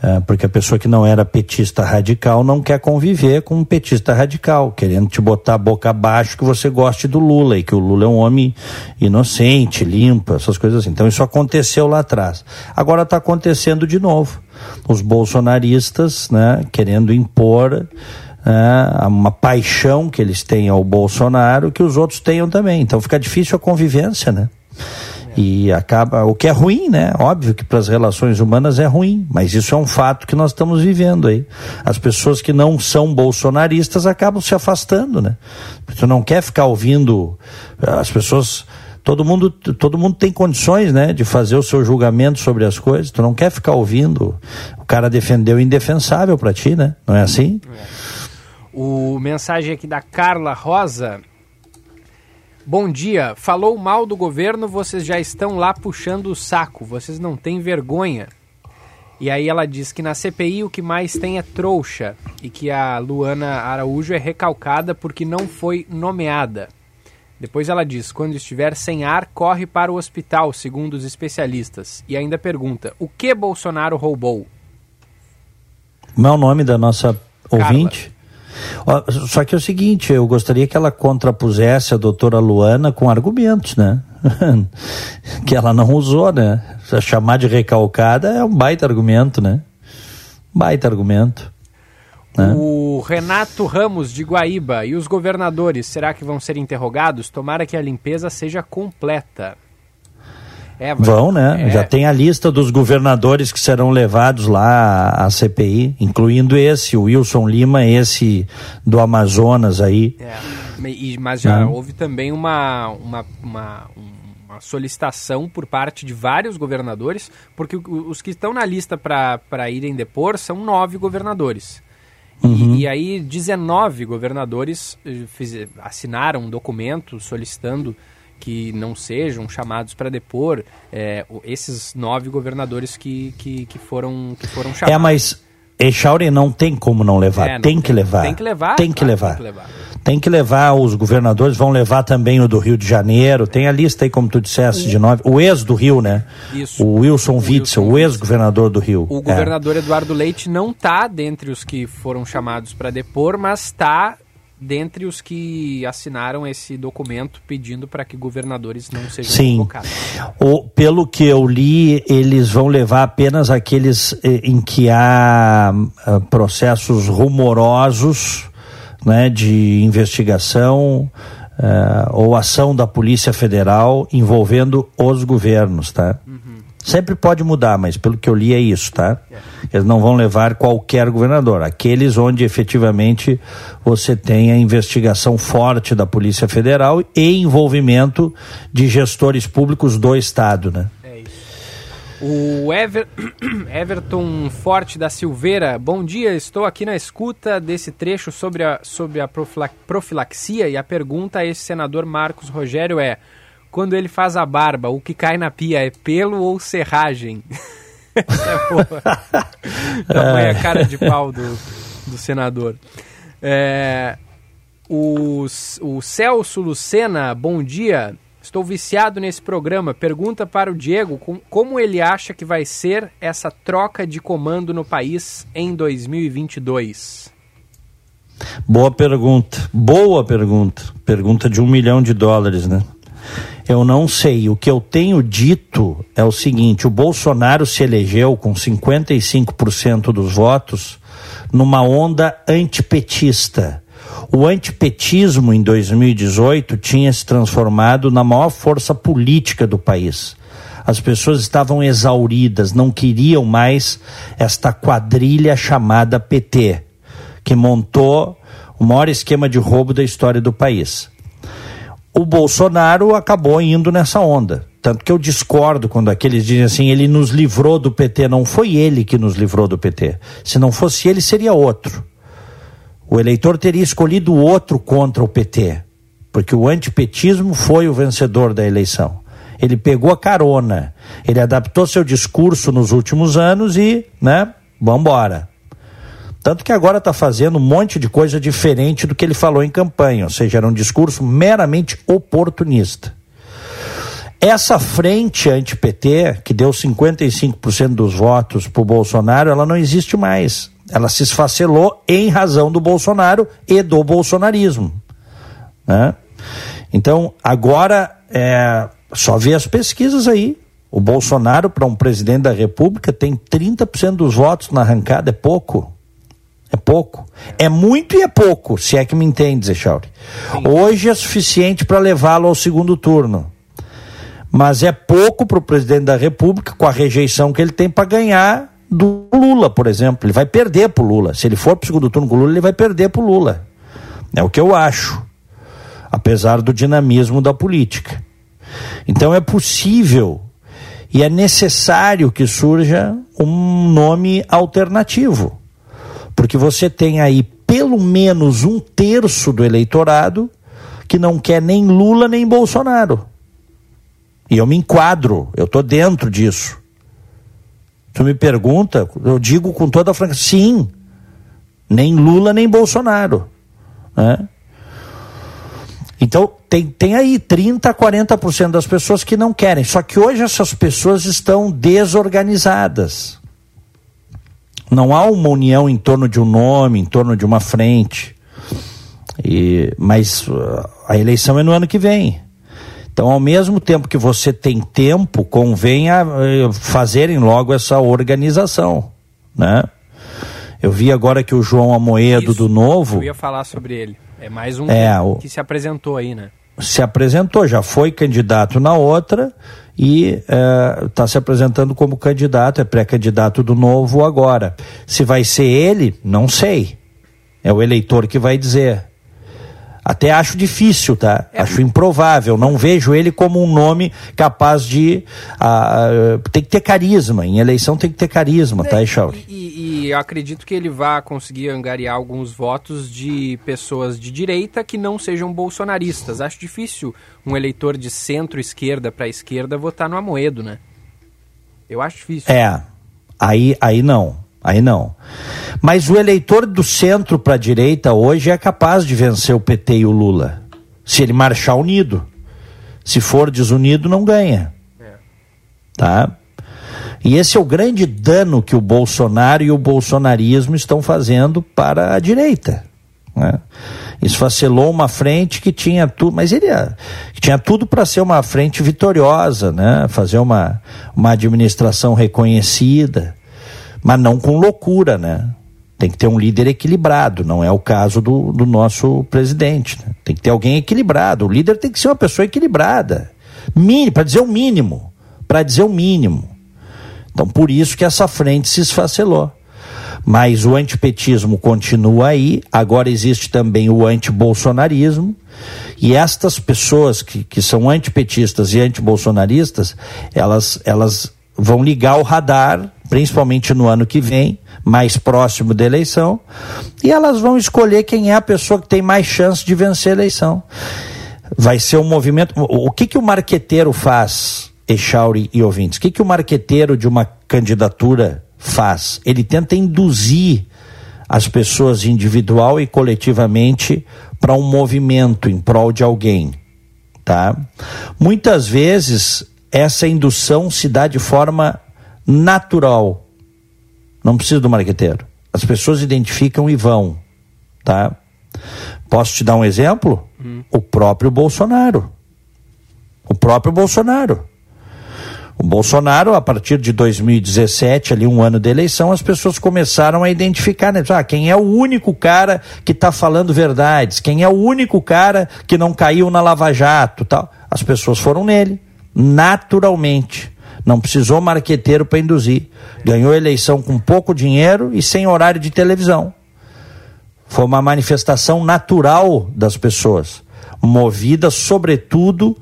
É, porque a pessoa que não era petista radical não quer conviver com um petista radical, querendo te botar a boca abaixo que você goste do Lula e que o Lula é um homem inocente, limpo, essas coisas assim. Então isso aconteceu lá atrás. Agora está acontecendo de novo. Os bolsonaristas, né, querendo impor né, uma paixão que eles têm ao Bolsonaro que os outros tenham também. Então fica difícil a convivência, né? E acaba, o que é ruim, né? Óbvio que para as relações humanas é ruim, mas isso é um fato que nós estamos vivendo aí. As pessoas que não são bolsonaristas acabam se afastando, né? Tu não quer ficar ouvindo as pessoas todo mundo todo mundo tem condições né de fazer o seu julgamento sobre as coisas tu não quer ficar ouvindo o cara defendeu o indefensável para ti né não é assim o mensagem aqui da Carla Rosa Bom dia. Falou mal do governo, vocês já estão lá puxando o saco. Vocês não têm vergonha. E aí ela diz que na CPI o que mais tem é trouxa e que a Luana Araújo é recalcada porque não foi nomeada. Depois ela diz: quando estiver sem ar, corre para o hospital, segundo os especialistas. E ainda pergunta: o que Bolsonaro roubou? Qual é o nome da nossa ouvinte? Só que é o seguinte, eu gostaria que ela contrapusesse a doutora Luana com argumentos, né? que ela não usou, né? Chamar de recalcada é um baita argumento, né? Baita argumento. Né? O Renato Ramos de Guaíba e os governadores, será que vão ser interrogados? Tomara que a limpeza seja completa. É, Vão, né? É... Já tem a lista dos governadores que serão levados lá à CPI, incluindo esse, o Wilson Lima, esse do Amazonas aí. É, mas já houve também uma, uma, uma, uma, solicitação por parte de vários governadores, porque os que estão na lista para irem depor são nove governadores. Uhum. E, e, aí 19 governadores eh, fiz, assinaram um documento solicitando que não sejam chamados para depor é, esses nove governadores que, que, que, foram, que foram chamados. É, mas Echauri não tem como não levar, é, não tem, tem, que levar. Tem que levar. Tem que, levar. tem que levar. Tem que levar, os governadores vão levar também o do Rio de Janeiro, tem a lista aí, como tu disseste, de nove, o ex do Rio, né? Isso. O Wilson Witzel, o ex-governador do Rio. O governador é. Eduardo Leite não está dentre os que foram chamados para depor, mas está dentre os que assinaram esse documento pedindo para que governadores não sejam Sim. convocados. O, pelo que eu li, eles vão levar apenas aqueles eh, em que há uh, processos rumorosos né, de investigação uh, ou ação da Polícia Federal envolvendo os governos, tá? Uhum. Sempre pode mudar, mas pelo que eu li é isso, tá? Eles não vão levar qualquer governador. Aqueles onde efetivamente você tem a investigação forte da Polícia Federal e envolvimento de gestores públicos do Estado, né? O Ever... Everton Forte da Silveira, bom dia, estou aqui na escuta desse trecho sobre a, sobre a profilaxia e a pergunta a esse senador Marcos Rogério é: quando ele faz a barba, o que cai na pia é pelo ou serragem? é boa. Tamanha cara de pau do, do senador. É, o, o Celso Lucena, bom dia. Estou viciado nesse programa. Pergunta para o Diego com, como ele acha que vai ser essa troca de comando no país em 2022. Boa pergunta. Boa pergunta. Pergunta de um milhão de dólares, né? Eu não sei. O que eu tenho dito é o seguinte: o Bolsonaro se elegeu com 55% dos votos numa onda antipetista o antipetismo em 2018 tinha se transformado na maior força política do país. As pessoas estavam exauridas, não queriam mais esta quadrilha chamada PT, que montou o maior esquema de roubo da história do país. O Bolsonaro acabou indo nessa onda. Tanto que eu discordo quando aqueles dizem assim: ele nos livrou do PT. Não foi ele que nos livrou do PT. Se não fosse ele, seria outro. O eleitor teria escolhido outro contra o PT, porque o antipetismo foi o vencedor da eleição. Ele pegou a carona, ele adaptou seu discurso nos últimos anos e, né, vambora. Tanto que agora está fazendo um monte de coisa diferente do que ele falou em campanha, ou seja, era um discurso meramente oportunista. Essa frente anti-PT, que deu 55% dos votos para o Bolsonaro, ela não existe mais. Ela se esfacelou em razão do Bolsonaro e do bolsonarismo. Né? Então, agora, é, só ver as pesquisas aí. O Bolsonaro, para um presidente da República, tem 30% dos votos na arrancada. É pouco. É pouco. É muito e é pouco, se é que me entende, Zé Chauri. Hoje é suficiente para levá-lo ao segundo turno. Mas é pouco para o presidente da República, com a rejeição que ele tem para ganhar do Lula, por exemplo. Ele vai perder pro Lula. Se ele for pro segundo turno com o Lula, ele vai perder pro Lula. É o que eu acho. Apesar do dinamismo da política. Então é possível e é necessário que surja um nome alternativo. Porque você tem aí pelo menos um terço do eleitorado que não quer nem Lula nem Bolsonaro. E eu me enquadro, eu estou dentro disso. Tu me pergunta, eu digo com toda a franqueza, sim. Nem Lula, nem Bolsonaro. Né? Então, tem, tem aí 30% a 40% das pessoas que não querem. Só que hoje essas pessoas estão desorganizadas. Não há uma união em torno de um nome, em torno de uma frente. E, mas uh, a eleição é no ano que vem. Então, ao mesmo tempo que você tem tempo, convém a, eh, fazerem logo essa organização, né? Eu vi agora que o João Amoedo Isso, do Novo. Eu ia falar sobre ele. É mais um é, o, que se apresentou aí, né? Se apresentou, já foi candidato na outra e está eh, se apresentando como candidato, é pré-candidato do Novo agora. Se vai ser ele, não sei. É o eleitor que vai dizer. Até acho difícil, tá? É. Acho improvável. Não vejo ele como um nome capaz de. Uh, tem que ter carisma. Em eleição tem que ter carisma, tá, Echauri? E, e, e eu acredito que ele vá conseguir angariar alguns votos de pessoas de direita que não sejam bolsonaristas. Acho difícil um eleitor de centro-esquerda para esquerda votar no Amoedo, né? Eu acho difícil. É. Aí, aí não. Aí não. Mas o eleitor do centro para a direita hoje é capaz de vencer o PT e o Lula. Se ele marchar unido. Se for desunido, não ganha. Tá? E esse é o grande dano que o Bolsonaro e o bolsonarismo estão fazendo para a direita. Né? Esfacelou uma frente que tinha tudo, mas ele que tinha tudo para ser uma frente vitoriosa, né? fazer uma, uma administração reconhecida mas não com loucura, né? Tem que ter um líder equilibrado, não é o caso do, do nosso presidente. Né? Tem que ter alguém equilibrado. O líder tem que ser uma pessoa equilibrada. Para dizer o mínimo. Para dizer o mínimo. Então, por isso que essa frente se esfacelou. Mas o antipetismo continua aí, agora existe também o antibolsonarismo, e estas pessoas que, que são antipetistas e antibolsonaristas, elas, elas vão ligar o radar, principalmente no ano que vem, mais próximo da eleição, e elas vão escolher quem é a pessoa que tem mais chance de vencer a eleição. Vai ser um movimento. O que, que o marqueteiro faz, Echauri e ouvintes? O que, que o marqueteiro de uma candidatura faz? Ele tenta induzir as pessoas individual e coletivamente para um movimento em prol de alguém, tá? Muitas vezes essa indução se dá de forma natural. Não precisa do marqueteiro. As pessoas identificam e vão, tá? Posso te dar um exemplo? Hum. O próprio Bolsonaro. O próprio Bolsonaro. O Bolsonaro, a partir de 2017, ali um ano de eleição, as pessoas começaram a identificar, né? Ah, quem é o único cara que está falando verdades, quem é o único cara que não caiu na Lava Jato, tal. As pessoas foram nele, naturalmente. Não precisou marqueteiro para induzir. Ganhou eleição com pouco dinheiro e sem horário de televisão. Foi uma manifestação natural das pessoas, movida sobretudo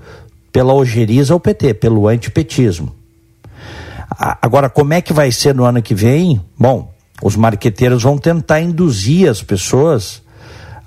pela ojeriza ao PT, pelo antipetismo. Agora, como é que vai ser no ano que vem? Bom, os marqueteiros vão tentar induzir as pessoas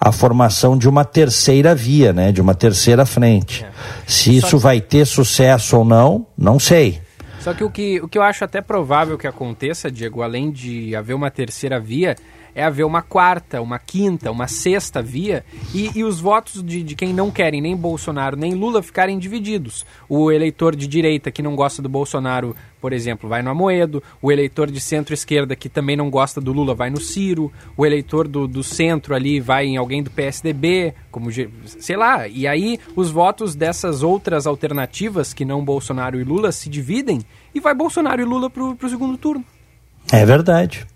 à formação de uma terceira via, né? De uma terceira frente. É. Se isso vai ter sucesso ou não, não sei. Só que o, que o que eu acho até provável que aconteça, Diego, além de haver uma terceira via, é haver uma quarta, uma quinta, uma sexta via e, e os votos de, de quem não querem nem Bolsonaro nem Lula ficarem divididos. O eleitor de direita que não gosta do Bolsonaro, por exemplo, vai no Amoedo, o eleitor de centro-esquerda que também não gosta do Lula vai no Ciro, o eleitor do, do centro ali vai em alguém do PSDB, como sei lá, e aí os votos dessas outras alternativas que não Bolsonaro e Lula se dividem e vai Bolsonaro e Lula para o segundo turno. É verdade.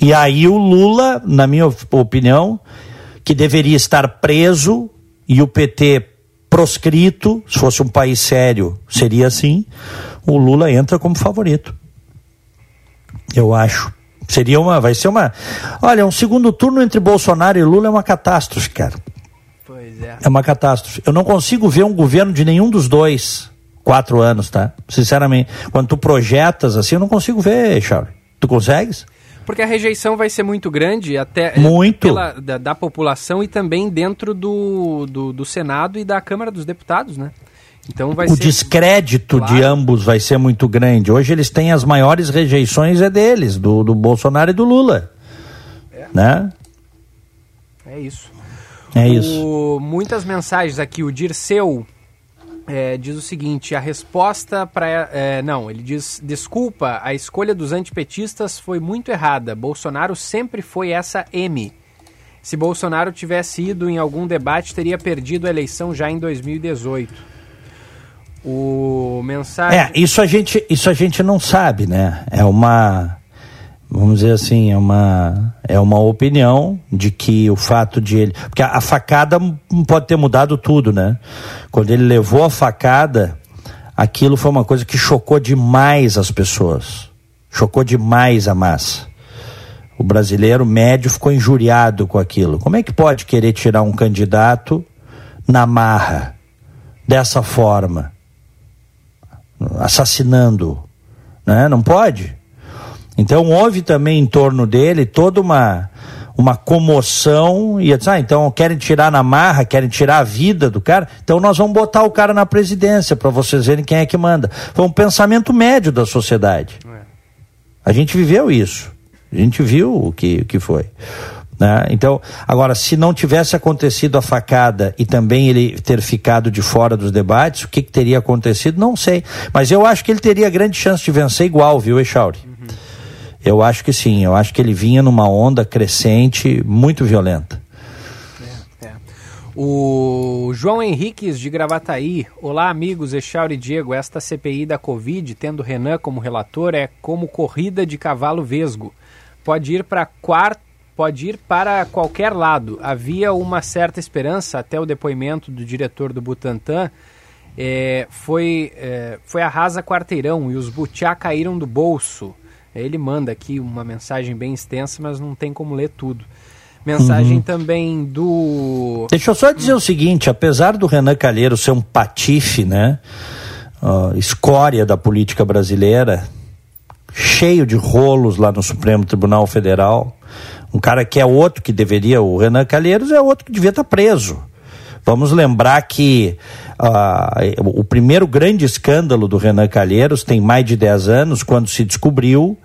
E aí o Lula, na minha opinião, que deveria estar preso e o PT proscrito, se fosse um país sério, seria assim, o Lula entra como favorito. Eu acho. Seria uma, vai ser uma, olha, um segundo turno entre Bolsonaro e Lula é uma catástrofe, cara. Pois é. É uma catástrofe. Eu não consigo ver um governo de nenhum dos dois quatro anos, tá? Sinceramente, quando tu projetas assim, eu não consigo ver, Charlie. Tu consegues? Porque a rejeição vai ser muito grande, até é, muito. Pela, da, da, população e também dentro do, do, do, Senado e da Câmara dos Deputados, né? Então vai o ser... descrédito claro. de ambos vai ser muito grande. Hoje eles têm as maiores rejeições é deles, do, do Bolsonaro e do Lula. É. Né? É isso. É o, isso. Muitas mensagens aqui. O Dirceu é, diz o seguinte: a resposta para. É, não, ele diz: desculpa, a escolha dos antipetistas foi muito errada. Bolsonaro sempre foi essa M. Se Bolsonaro tivesse ido em algum debate, teria perdido a eleição já em 2018. O mensagem. É, isso a gente, isso a gente não sabe, né? É uma vamos dizer assim, é uma, é uma opinião de que o fato de ele. Porque a, a, facada pode ter mudado tudo, né? Quando ele levou a facada, aquilo foi uma coisa que chocou demais as pessoas. Chocou demais a massa. O brasileiro médio ficou injuriado com aquilo. Como é que pode querer tirar um candidato na marra, dessa forma? Assassinando. Né? Não pode. Então houve também em torno dele toda uma uma comoção e ah, então querem tirar na marra, querem tirar a vida do cara, então nós vamos botar o cara na presidência para vocês verem quem é que manda. Foi um pensamento médio da sociedade. É. A gente viveu isso. A gente viu o que, o que foi. Né? Então, agora, se não tivesse acontecido a facada e também ele ter ficado de fora dos debates, o que, que teria acontecido? Não sei. Mas eu acho que ele teria grande chance de vencer igual, viu, Echauri? Eu acho que sim, eu acho que ele vinha numa onda crescente muito violenta. É, é. O João Henriques de Gravataí. Olá, amigos, Echauri e Diego. Esta CPI da Covid, tendo Renan como relator, é como corrida de cavalo vesgo. Pode ir para quarto pode ir para qualquer lado. Havia uma certa esperança, até o depoimento do diretor do Butantan, é, foi, é, foi a rasa quarteirão e os butiá caíram do bolso. Ele manda aqui uma mensagem bem extensa, mas não tem como ler tudo. Mensagem uhum. também do. Deixa eu só dizer o seguinte: apesar do Renan Calheiro ser um patife, né? Uh, escória da política brasileira, cheio de rolos lá no Supremo Tribunal Federal, um cara que é outro que deveria, o Renan Calheiros é outro que devia estar preso. Vamos lembrar que o primeiro grande escândalo do Renan Calheiros tem mais de 10 anos, quando se descobriu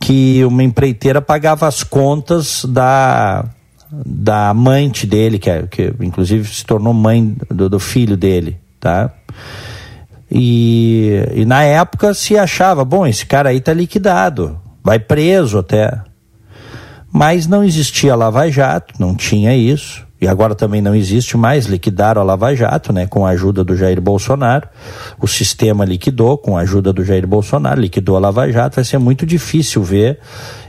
que uma empreiteira pagava as contas da, da amante dele, que, é, que inclusive se tornou mãe do, do filho dele, tá? E, e na época se achava, bom, esse cara aí tá liquidado, vai preso até. Mas não existia Lava Jato, não tinha isso e agora também não existe mais, liquidaram a Lava Jato, né, com a ajuda do Jair Bolsonaro. O sistema liquidou com a ajuda do Jair Bolsonaro, liquidou a Lava Jato. Vai ser muito difícil ver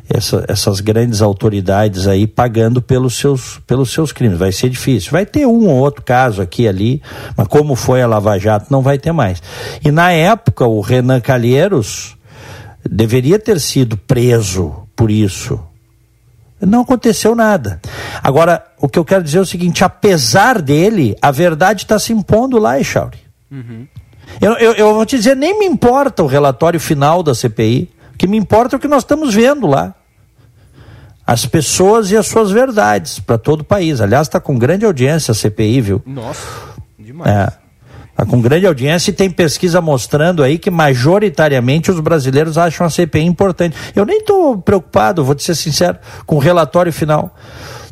essa, essas grandes autoridades aí pagando pelos seus, pelos seus crimes. Vai ser difícil. Vai ter um ou outro caso aqui e ali, mas como foi a Lava Jato, não vai ter mais. E na época, o Renan Calheiros deveria ter sido preso por isso não aconteceu nada. Agora, o que eu quero dizer é o seguinte: apesar dele, a verdade está se impondo lá, Echauri. Uhum. Eu, eu, eu, vou te dizer, nem me importa o relatório final da CPI. O que me importa é o que nós estamos vendo lá. As pessoas e as suas verdades para todo o país. Aliás, está com grande audiência a CPI, viu? Nossa, demais. É. Está com grande audiência e tem pesquisa mostrando aí que majoritariamente os brasileiros acham a CPI importante. Eu nem estou preocupado, vou te ser sincero, com o relatório final.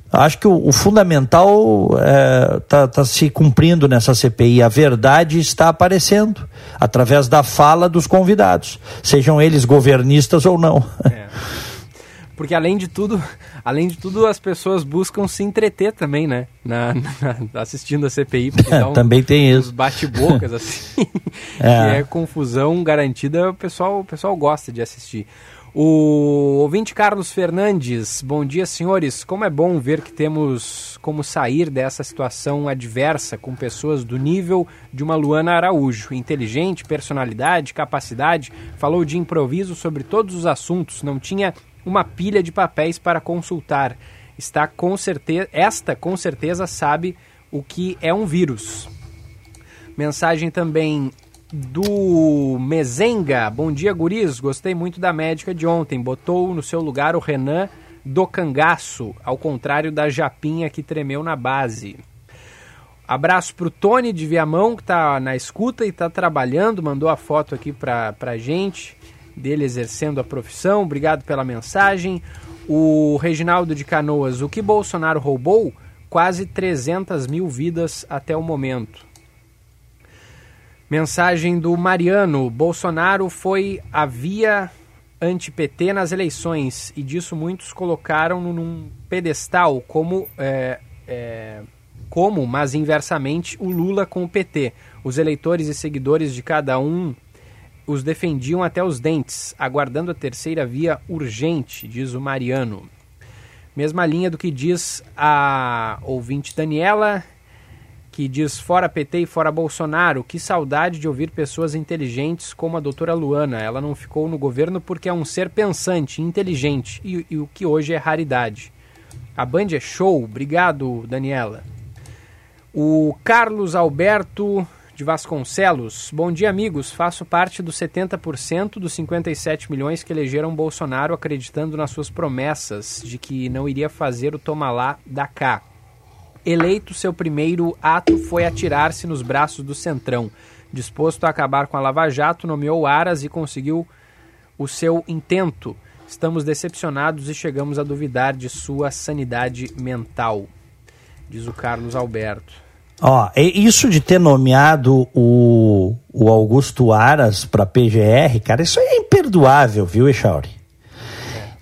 Acho que o, o fundamental está é, tá, tá se cumprindo nessa CPI. A verdade está aparecendo através da fala dos convidados, sejam eles governistas ou não. É. Porque além de tudo, além de tudo, as pessoas buscam se entreter também, né? Na, na assistindo a CPI. É, um, também tem isso. bate-bocas, assim. é. que é confusão garantida, o pessoal, o pessoal gosta de assistir. O ouvinte Carlos Fernandes, bom dia senhores. Como é bom ver que temos como sair dessa situação adversa com pessoas do nível de uma Luana Araújo. Inteligente, personalidade, capacidade, falou de improviso sobre todos os assuntos, não tinha uma pilha de papéis para consultar. Está com certeza, esta com certeza sabe o que é um vírus. Mensagem também do Mezenga. Bom dia, guris. Gostei muito da médica de ontem. Botou no seu lugar o Renan do cangaço, ao contrário da Japinha que tremeu na base. Abraço pro Tony de Viamão, que está na escuta e está trabalhando, mandou a foto aqui para a gente dele exercendo a profissão. Obrigado pela mensagem. O Reginaldo de Canoas, o que Bolsonaro roubou? Quase 300 mil vidas até o momento. Mensagem do Mariano: Bolsonaro foi a via anti-PT nas eleições e disso muitos colocaram num pedestal como, é, é, como, mas inversamente, o Lula com o PT. Os eleitores e seguidores de cada um os defendiam até os dentes, aguardando a terceira via urgente, diz o Mariano. Mesma linha do que diz a ouvinte Daniela, que diz fora PT e fora Bolsonaro. Que saudade de ouvir pessoas inteligentes como a doutora Luana. Ela não ficou no governo porque é um ser pensante, inteligente, e, e o que hoje é raridade. A Band é show. Obrigado, Daniela. O Carlos Alberto de Vasconcelos. Bom dia, amigos. Faço parte dos 70% dos 57 milhões que elegeram Bolsonaro acreditando nas suas promessas de que não iria fazer o toma lá da cá. Eleito, seu primeiro ato foi atirar-se nos braços do Centrão. Disposto a acabar com a Lava Jato, nomeou Aras e conseguiu o seu intento. Estamos decepcionados e chegamos a duvidar de sua sanidade mental, diz o Carlos Alberto. Ó, isso de ter nomeado o, o Augusto Aras para PGR, cara, isso é imperdoável, viu, Echauri?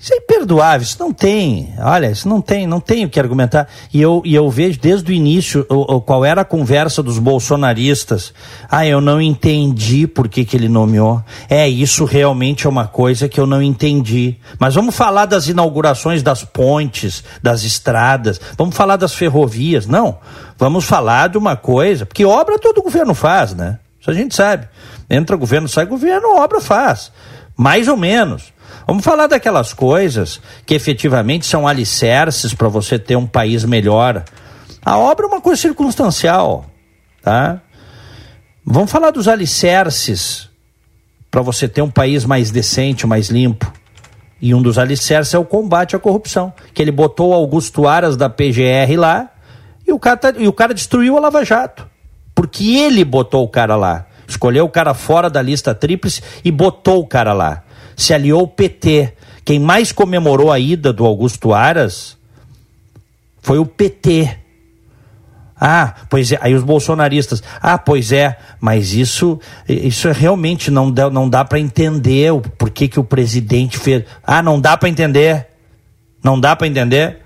Isso é imperdoável, isso não tem. Olha, isso não tem, não tem o que argumentar. E eu, e eu vejo desde o início o, o, qual era a conversa dos bolsonaristas. Ah, eu não entendi por que, que ele nomeou. É, isso realmente é uma coisa que eu não entendi. Mas vamos falar das inaugurações das pontes, das estradas, vamos falar das ferrovias. Não, vamos falar de uma coisa, porque obra todo governo faz, né? Isso a gente sabe. Entra governo, sai governo, obra faz. Mais ou menos. Vamos falar daquelas coisas que efetivamente são alicerces para você ter um país melhor. A obra é uma coisa circunstancial, tá? Vamos falar dos alicerces para você ter um país mais decente, mais limpo. E um dos alicerces é o combate à corrupção, que ele botou Augusto Aras da PGR lá e o cara, tá, e o cara destruiu a Lava Jato. Porque ele botou o cara lá. Escolheu o cara fora da lista tríplice e botou o cara lá se aliou o PT. Quem mais comemorou a ida do Augusto Aras foi o PT. Ah, pois é. Aí os bolsonaristas. Ah, pois é. Mas isso, isso é realmente não dá, não dá para entender o porquê que o presidente fez. Ah, não dá para entender. Não dá para entender.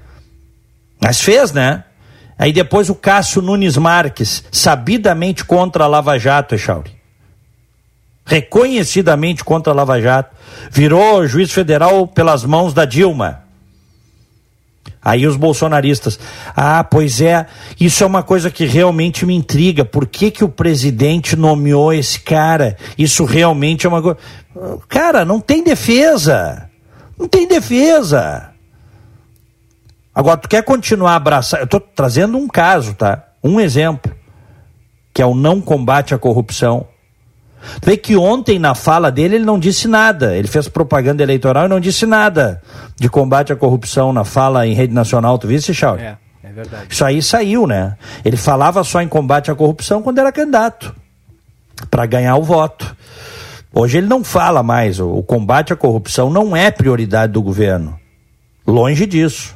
Mas fez, né? Aí depois o Cássio Nunes Marques, sabidamente contra a Lava Jato, Echauri reconhecidamente contra a Lava Jato, virou juiz federal pelas mãos da Dilma. Aí os bolsonaristas, ah, pois é, isso é uma coisa que realmente me intriga. Por que, que o presidente nomeou esse cara? Isso realmente é uma coisa. Cara, não tem defesa. Não tem defesa. Agora, tu quer continuar a abraçar. Eu estou trazendo um caso, tá? Um exemplo, que é o não combate à corrupção. Vê que ontem, na fala dele, ele não disse nada. Ele fez propaganda eleitoral e não disse nada de combate à corrupção na fala em rede nacional. Tu viste, Charles? É, é verdade. Isso aí saiu, né? Ele falava só em combate à corrupção quando era candidato para ganhar o voto. Hoje ele não fala mais. O, o combate à corrupção não é prioridade do governo. Longe disso.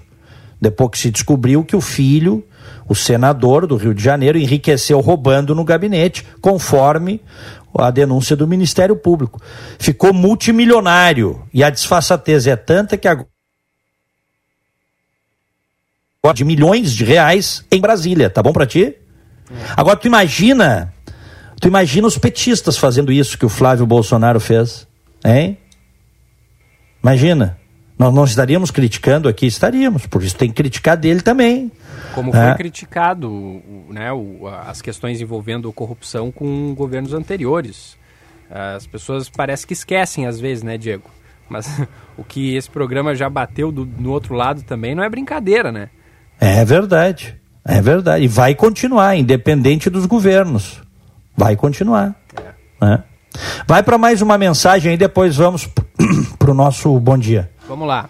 Depois que se descobriu que o filho o senador do Rio de Janeiro enriqueceu roubando no gabinete, conforme a denúncia do Ministério Público. Ficou multimilionário e a disfarçatez é tanta que agora de milhões de reais em Brasília, tá bom para ti? Agora tu imagina, tu imagina os petistas fazendo isso que o Flávio Bolsonaro fez, hein? Imagina. Nós não estaríamos criticando aqui, estaríamos, por isso tem que criticar dele também. Como foi é. criticado né, o, as questões envolvendo corrupção com governos anteriores. As pessoas parece que esquecem às vezes, né, Diego? Mas o que esse programa já bateu do, no outro lado também não é brincadeira, né? É verdade. É verdade. E vai continuar, independente dos governos. Vai continuar. É. Né? Vai para mais uma mensagem e depois vamos para o nosso bom dia. Vamos lá.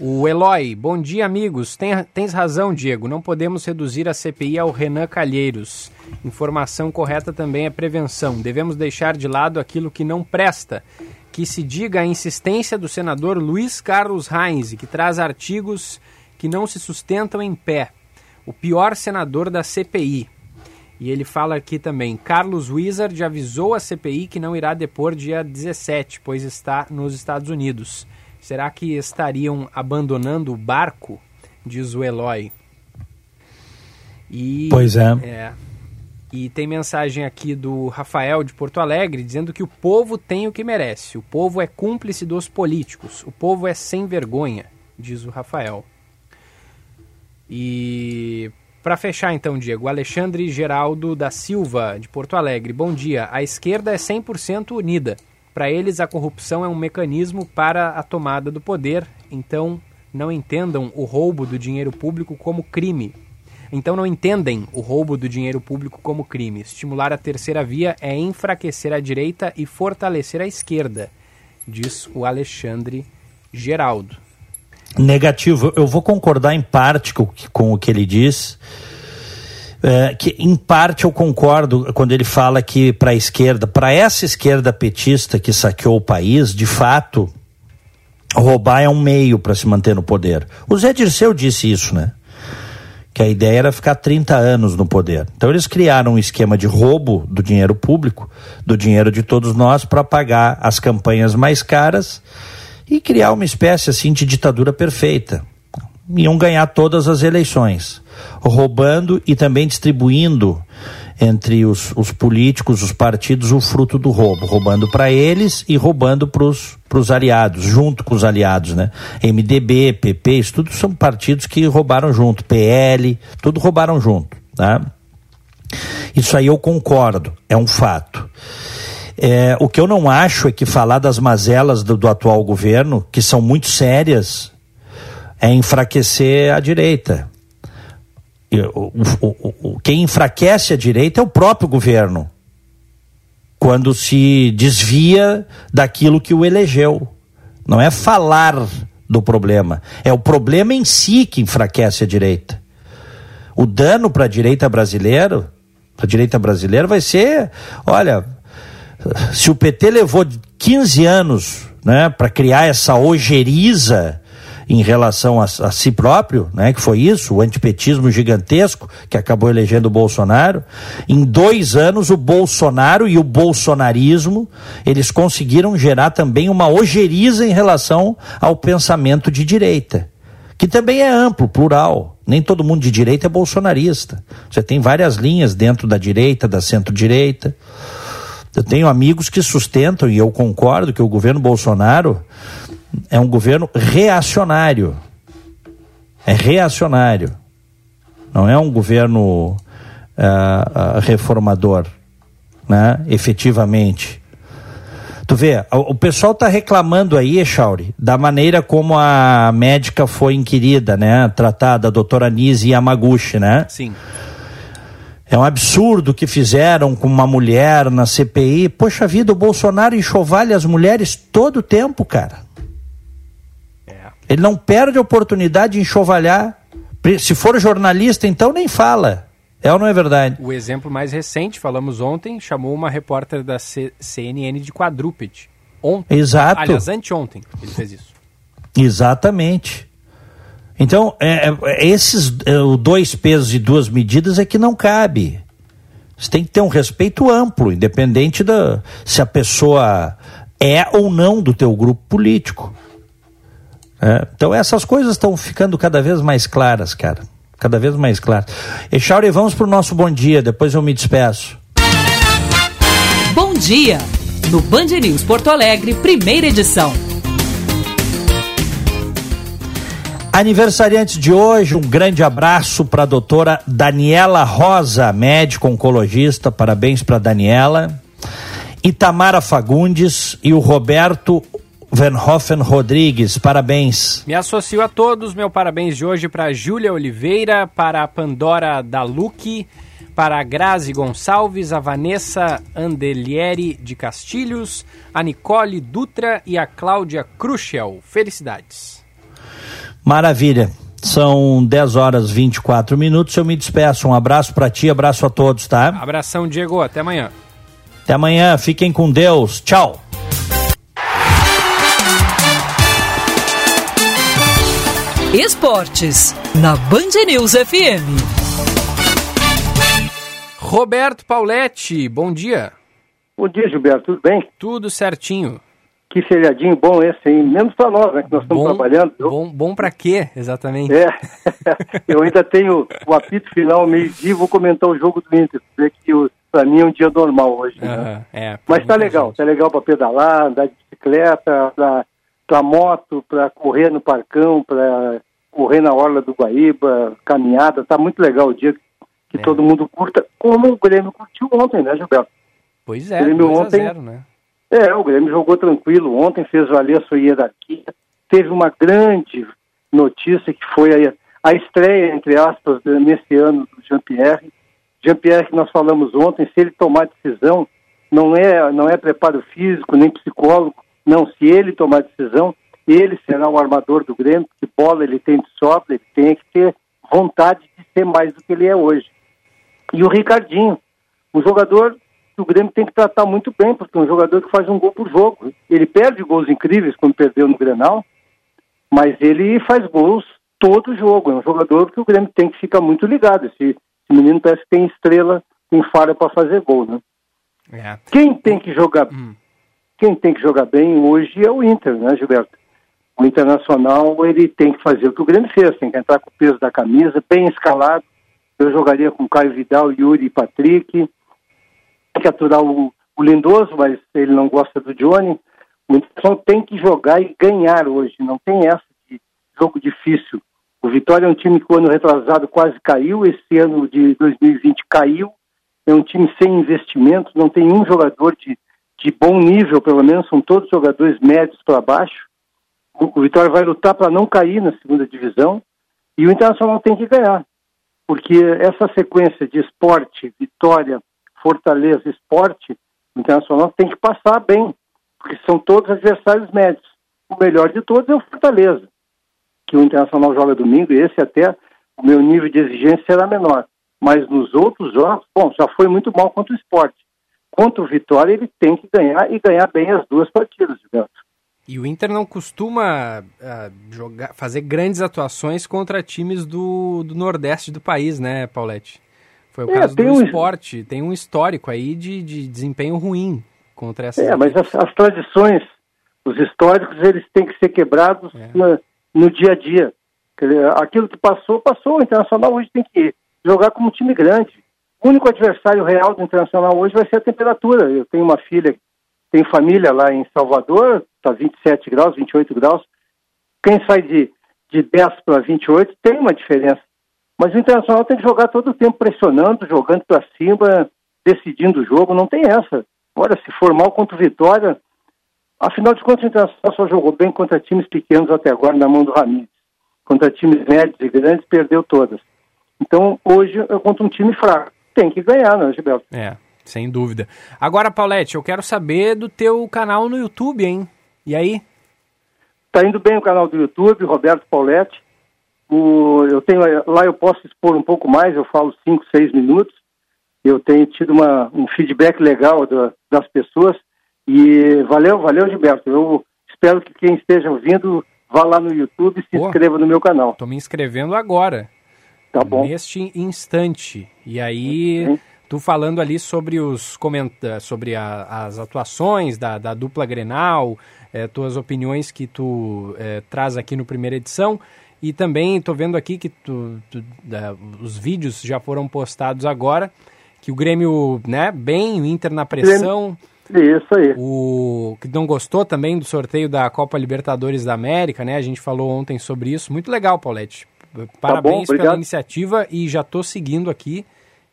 O Eloy, bom dia, amigos. Tem, tens razão, Diego. Não podemos reduzir a CPI ao Renan Calheiros. Informação correta também é prevenção. Devemos deixar de lado aquilo que não presta. Que se diga a insistência do senador Luiz Carlos Reis, que traz artigos que não se sustentam em pé. O pior senador da CPI. E ele fala aqui também: Carlos Wizard avisou a CPI que não irá depor dia 17, pois está nos Estados Unidos. Será que estariam abandonando o barco? Diz o Eloy. E, pois é. é. E tem mensagem aqui do Rafael de Porto Alegre dizendo que o povo tem o que merece. O povo é cúmplice dos políticos. O povo é sem vergonha, diz o Rafael. E para fechar então, Diego, Alexandre Geraldo da Silva de Porto Alegre. Bom dia. A esquerda é 100% unida. Para eles, a corrupção é um mecanismo para a tomada do poder, então não entendam o roubo do dinheiro público como crime. Então não entendem o roubo do dinheiro público como crime. Estimular a terceira via é enfraquecer a direita e fortalecer a esquerda, diz o Alexandre Geraldo. Negativo. Eu vou concordar em parte com, o que ele diz é, que em parte eu concordo quando ele fala que para a esquerda, para essa esquerda petista que saqueou o país, de fato, roubar é um meio para se manter no poder. O Zé Dirceu disse isso, né? Que a ideia era ficar 30 anos no poder. Então eles criaram um esquema de roubo do dinheiro público, do dinheiro de todos nós, para pagar as campanhas mais caras e criar uma espécie assim de ditadura perfeita. Iam ganhar todas as eleições, roubando e também distribuindo entre os, os políticos, os partidos, o fruto do roubo, roubando para eles e roubando para os aliados, junto com os aliados, né? MDB, PP, isso tudo são partidos que roubaram junto, PL, tudo roubaram junto, tá? Isso aí eu concordo, é um fato. É, o que eu não acho é que falar das mazelas do, do atual governo, que são muito sérias, é enfraquecer a direita. O, o, o, quem enfraquece a direita é o próprio governo, quando se desvia daquilo que o elegeu. Não é falar do problema, é o problema em si que enfraquece a direita. O dano para a direita brasileira, para a direita brasileira vai ser, olha, se o PT levou 15 anos né, para criar essa ojeriza em relação a, a, si próprio, né, que foi isso, o antipetismo gigantesco que acabou elegendo o Bolsonaro. Em dois anos, o Bolsonaro e o bolsonarismo eles conseguiram gerar também uma ojeriza em relação ao pensamento de direita, que também é amplo, plural. Nem todo mundo de direita é bolsonarista. Você tem várias linhas dentro da direita, da centro-direita. Eu tenho amigos que sustentam, e eu concordo, que o governo Bolsonaro é um governo reacionário. É reacionário. Não é um governo uh, uh, reformador, né? efetivamente. Tu vê, o, o pessoal está reclamando aí, Echauri, da maneira como a médica foi inquirida, né? Tratada, a doutora Nise Yamaguchi, né? Sim. É um absurdo o que fizeram com uma mulher na CPI. Poxa vida, o Bolsonaro enxovalha as mulheres todo o tempo, cara. É. Ele não perde a oportunidade de enxovalhar. Se for jornalista, então nem fala. É ou não é verdade? O exemplo mais recente, falamos ontem, chamou uma repórter da C CNN de quadrúpede. Ontem. Exato. Aliás, anteontem ele fez isso. Exatamente. Então, é, é, esses é, dois pesos e duas medidas é que não cabe. Você tem que ter um respeito amplo, independente da se a pessoa é ou não do teu grupo político. É, então essas coisas estão ficando cada vez mais claras, cara. Cada vez mais claras. Echauri, vamos para o nosso bom dia, depois eu me despeço. Bom dia! No Band News Porto Alegre, primeira edição. Aniversariantes de hoje, um grande abraço para a doutora Daniela Rosa, médico oncologista, parabéns para Daniela. Itamara Fagundes e o Roberto Venhofen Rodrigues, parabéns. Me associo a todos, meu parabéns de hoje para Júlia Oliveira, para a Pandora Daluque, para a Grazi Gonçalves, a Vanessa Andelieri de Castilhos, a Nicole Dutra e a Cláudia Cruschel. Felicidades. Maravilha. São 10 horas 24 minutos. Eu me despeço. Um abraço para ti, abraço a todos, tá? Abração, Diego. Até amanhã. Até amanhã. Fiquem com Deus. Tchau. Esportes, na Band News FM. Roberto Pauletti, bom dia. Bom dia, Gilberto, tudo bem? Tudo certinho. Que feriadinho bom esse aí, menos para nós, né, que nós estamos bom, trabalhando. Bom, bom para quê, exatamente? É, eu ainda tenho o apito final, meio-dia, vou comentar o jogo do Inter, ver que para mim é um dia normal hoje. Né? é, Mas tá legal, gente. tá legal para pedalar, andar de bicicleta, para moto, para correr no parcão, para correr na orla do Guaíba, caminhada, tá muito legal o dia que é. todo mundo curta, como o Grêmio curtiu ontem, né, Gilberto? Pois é, o Grêmio ontem, zero, né? É, o Grêmio jogou tranquilo ontem, fez valer a sua hierarquia. Teve uma grande notícia que foi a, a estreia, entre aspas, nesse ano do Jean-Pierre. Jean-Pierre, que nós falamos ontem, se ele tomar decisão, não é, não é preparo físico, nem psicólogo, não, se ele tomar decisão, ele será o armador do Grêmio, que bola ele tem de sobra, ele tem que ter vontade de ser mais do que ele é hoje. E o Ricardinho, um jogador que o Grêmio tem que tratar muito bem, porque é um jogador que faz um gol por jogo. Ele perde gols incríveis quando perdeu no Grenal, mas ele faz gols todo jogo. É um jogador que o Grêmio tem que ficar muito ligado. Esse, esse menino parece que tem estrela, tem falha para fazer gol, né? É. Quem tem que jogar, hum. Quem tem que jogar bem hoje é o Inter, né, Gilberto? O Internacional ele tem que fazer o que o Grêmio fez, tem que entrar com o peso da camisa, bem escalado. Eu jogaria com Caio Vidal, Yuri e Patrick. Tem que aturar o, o Lindoso, mas ele não gosta do Johnny. O Internacional tem que jogar e ganhar hoje. Não tem essa de jogo difícil. O Vitória é um time que o ano retrasado quase caiu, esse ano de 2020 caiu. É um time sem investimentos, não tem um jogador de, de bom nível, pelo menos, são todos jogadores médios para baixo. O, Vitória vai lutar para não cair na segunda divisão e o Internacional tem que ganhar, porque essa sequência de esporte, Vitória, Fortaleza, esporte, o Internacional tem que passar bem, porque são todos adversários médios. O melhor de todos é o Fortaleza, que o Internacional joga domingo, e esse até o meu nível de exigência será menor. Mas nos outros jogos, bom, já foi muito mal contra o esporte. Contra o Vitória, ele tem que ganhar e ganhar bem as duas partidas, Gilberto. E o Inter não costuma uh, jogar, fazer grandes atuações contra times do, do Nordeste do país, né, Paulette? Foi o é, caso do um... esporte, tem um histórico aí de, de desempenho ruim contra essas. É, mas as, as, tradições, os históricos, eles têm que ser quebrados é. no, no dia a dia. Aquilo que passou, passou. O Internacional hoje tem que jogar como um time grande. O único adversário real do Internacional hoje vai ser a temperatura. Eu tenho uma filha tem família lá em Salvador, está 27 graus, 28 graus. Quem sai de, de 10 para 28 tem uma diferença. Mas o Internacional tem que jogar todo o tempo pressionando, jogando para cima, decidindo o jogo, não tem essa. Olha, se for mal contra o Vitória, afinal de contas o Internacional só jogou bem contra times pequenos até agora na mão do Ramires. Contra times médios e grandes, perdeu todas. Então, hoje é contra um time fraco. Tem que ganhar, né, Gilberto? É. Sem dúvida. Agora, Paulette, eu quero saber do teu canal no YouTube, hein? E aí? Tá indo bem o canal do YouTube, Roberto Paulette. O, eu tenho lá eu posso expor um pouco mais, eu falo 5, 6 minutos. Eu tenho tido uma, um feedback legal da, das pessoas e valeu, valeu, Gilberto. Eu espero que quem esteja ouvindo vá lá no YouTube e se Pô, inscreva no meu canal. Tô me inscrevendo agora. Tá bom. Neste instante. E aí, Sim. Tu falando ali sobre os comenta sobre a, as atuações da, da dupla Grenal, é, tuas opiniões que tu é, traz aqui no primeira edição. E também estou vendo aqui que tu, tu da, os vídeos já foram postados agora, que o Grêmio, né, bem, o Inter na pressão. Isso aí. O que não gostou também do sorteio da Copa Libertadores da América, né? A gente falou ontem sobre isso. Muito legal, Paulette. Parabéns tá bom, pela iniciativa e já estou seguindo aqui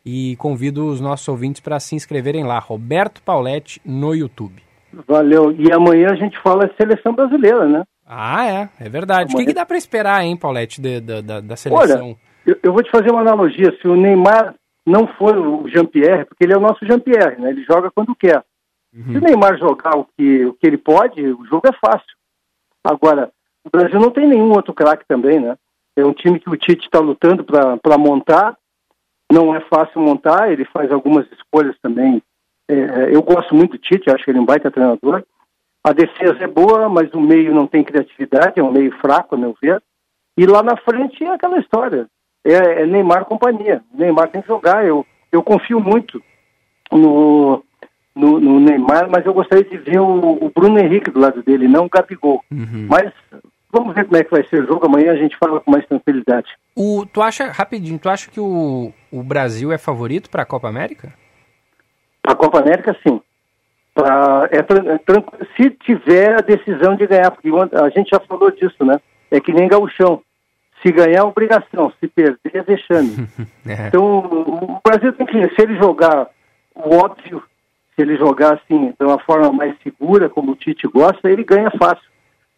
e convido os nossos ouvintes para se inscreverem lá, Roberto Pauletti no YouTube. Valeu. E amanhã a gente fala de seleção brasileira, né? Ah, é, é verdade. Amanhã... O que, que dá para esperar, hein, Paulette, de, de, da, da seleção? Olha, eu, eu, vou te fazer uma analogia. Se o Neymar não for o Jean-Pierre, porque ele é o nosso Jean-Pierre, né? Ele joga quando quer. Uhum. Se o Neymar jogar o que, o que ele pode, o jogo é fácil. Agora, o Brasil não tem nenhum outro craque também, né? É um time que o Tite está lutando para montar não é fácil montar, ele faz algumas escolhas também. É, eu gosto muito do Tite, acho que ele é um baita treinador. A defesa é boa, mas o meio não tem criatividade, é um meio fraco, a meu ver. E lá na frente é aquela história. É, é Neymar companhia. Neymar tem que jogar. Eu, eu confio muito no, no, no, Neymar, mas eu gostaria de ver o, o, Bruno Henrique do lado dele, não o Gabigol. Uhum. Mas Vamos ver como é que vai ser o jogo. Amanhã a gente fala com mais tranquilidade. O, tu acha, rapidinho, tu acha que o, o Brasil é favorito para a Copa América? A Copa América, sim. Pra, é, é, se tiver a decisão de ganhar, porque a gente já falou disso, né? É que nem gauchão. Se ganhar, é obrigação. Se perder, é vexame. é. Então, o Brasil tem que, se ele jogar o óbvio, se ele jogar assim, de uma forma mais segura, como o Tite gosta, ele ganha fácil.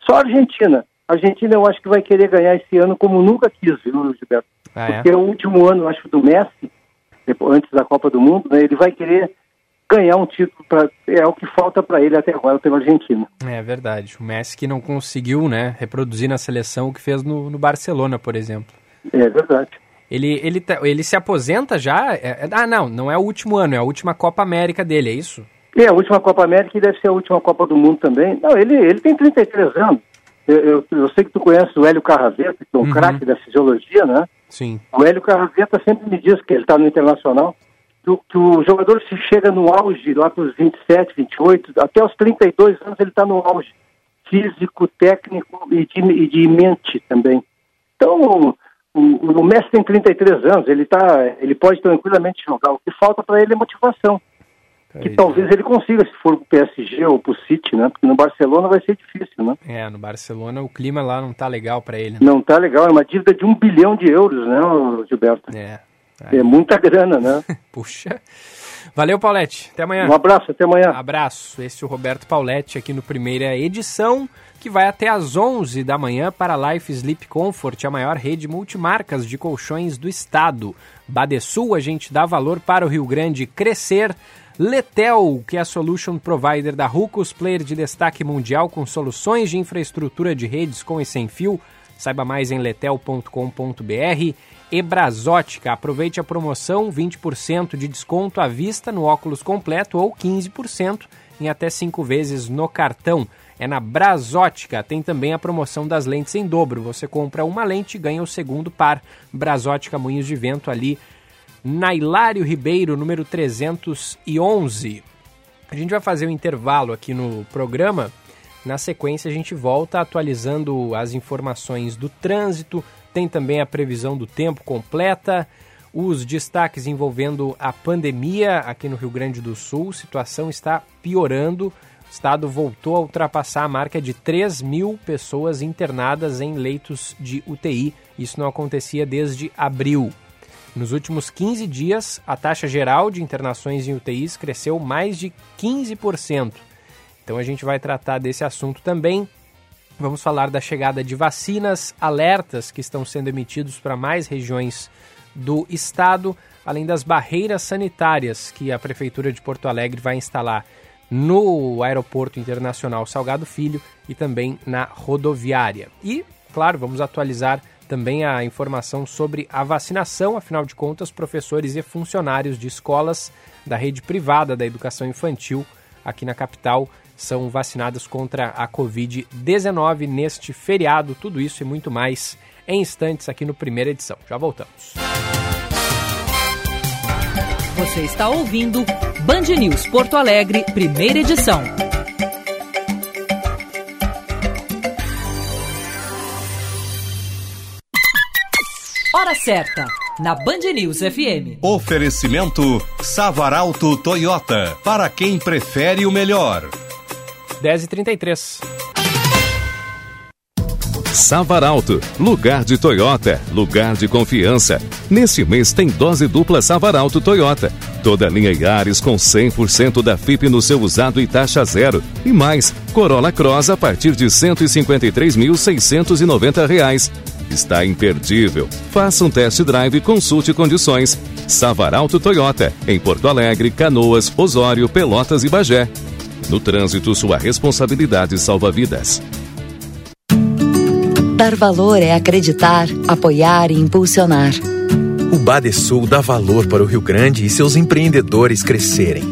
Só a Argentina a Argentina eu acho que vai querer ganhar esse ano como nunca quis, viu, Gilberto? Ah, é? Porque é o último ano, acho, do Messi, depois, antes da Copa do Mundo, né, ele vai querer ganhar um título, pra, é o que falta para ele até agora pela Argentina. É verdade, o Messi que não conseguiu né, reproduzir na seleção o que fez no, no Barcelona, por exemplo. É verdade. Ele, ele, tá, ele se aposenta já? É, é, ah, não, não é o último ano, é a última Copa América dele, é isso? É, a última Copa América e deve ser a última Copa do Mundo também. Não, ele, ele tem 33 anos. Eu, eu, eu, sei que tu conhece o Hélio Carraveta, que é um uhum. craque da fisiologia, né? Sim. O Hélio Carraveta sempre me diz que ele está no Internacional, que, que, o jogador se chega no auge lá para os 27, 28, até os 32 anos ele está no auge. físico, técnico e de, e de mente também. Então, o, o, o Messi tem 33 anos, ele, tá, ele pode tranquilamente jogar. O que falta para ele é motivação. Que talvez ele consiga, se for pro PSG ou pro City, né? Porque no Barcelona vai ser difícil, né? É, no Barcelona o clima lá não tá legal para ele. Né? Não tá legal, é uma dívida de um bilhão de euros, né, Gilberto? É. É muita grana, né? Puxa. Valeu, Paulette. Até amanhã. Um abraço, até amanhã. Abraço. Esse é o Roberto Pauletti aqui no primeira edição, que vai até às 11 da manhã para a Life Sleep Comfort, a maior rede multimarcas de colchões do estado. Badesul, a gente dá valor para o Rio Grande crescer. Letel, que é a solution provider da Rucos, player de destaque mundial com soluções de infraestrutura de redes com e sem fio. Saiba mais em letel.com.br. Ebrasótica, aproveite a promoção 20% de desconto à vista no óculos completo ou 15% em até 5 vezes no cartão. É na Brasótica, tem também a promoção das lentes em dobro. Você compra uma lente e ganha o segundo par. Brasótica Moinhos de Vento ali na Hilário Ribeiro, número 311. A gente vai fazer um intervalo aqui no programa. Na sequência, a gente volta atualizando as informações do trânsito, tem também a previsão do tempo completa, os destaques envolvendo a pandemia aqui no Rio Grande do Sul. A situação está piorando. O estado voltou a ultrapassar a marca de 3 mil pessoas internadas em leitos de UTI. Isso não acontecia desde abril. Nos últimos 15 dias, a taxa geral de internações em UTIs cresceu mais de 15%. Então a gente vai tratar desse assunto também. Vamos falar da chegada de vacinas, alertas que estão sendo emitidos para mais regiões do estado, além das barreiras sanitárias que a Prefeitura de Porto Alegre vai instalar no Aeroporto Internacional Salgado Filho e também na rodoviária. E, claro, vamos atualizar também a informação sobre a vacinação, afinal de contas, professores e funcionários de escolas da rede privada da educação infantil aqui na capital são vacinadas contra a Covid-19 neste feriado. Tudo isso e muito mais em instantes aqui no Primeira Edição. Já voltamos. Você está ouvindo Band News Porto Alegre, Primeira Edição. Hora certa, na Band News FM. Oferecimento Savaralto Toyota, para quem prefere o melhor. 10h33. Savaralto, lugar de Toyota, lugar de confiança. Neste mês tem dose dupla Savaralto Toyota. Toda linha Yaris com 100% da FIP no seu usado e taxa zero. E mais, Corolla Cross a partir de R$ 153.690. Está imperdível. Faça um test drive e consulte condições. Savaralto Toyota, em Porto Alegre, Canoas, Osório, Pelotas e Bagé. No trânsito, sua responsabilidade salva vidas. Dar valor é acreditar, apoiar e impulsionar. O Badesul dá valor para o Rio Grande e seus empreendedores crescerem.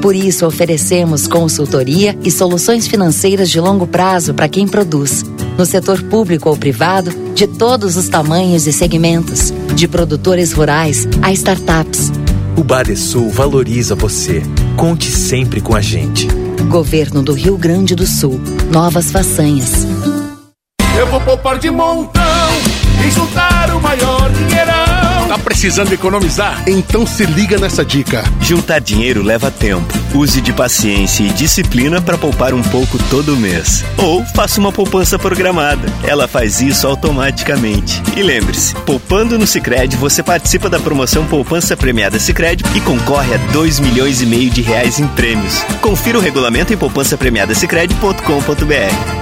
Por isso, oferecemos consultoria e soluções financeiras de longo prazo para quem produz, no setor público ou privado, de todos os tamanhos e segmentos, de produtores rurais a startups. O Badesul valoriza você. Conte sempre com a gente. Governo do Rio Grande do Sul. Novas façanhas. Eu vou poupar de montão e juntar o maior dinheirão. Tá precisando economizar? Então se liga nessa dica. Juntar dinheiro leva tempo. Use de paciência e disciplina para poupar um pouco todo mês. Ou faça uma poupança programada. Ela faz isso automaticamente. E lembre-se, poupando no Sicredi você participa da promoção Poupança Premiada Sicredi e concorre a 2 milhões e meio de reais em prêmios. Confira o regulamento em poupancapremiadasicredi.com.br.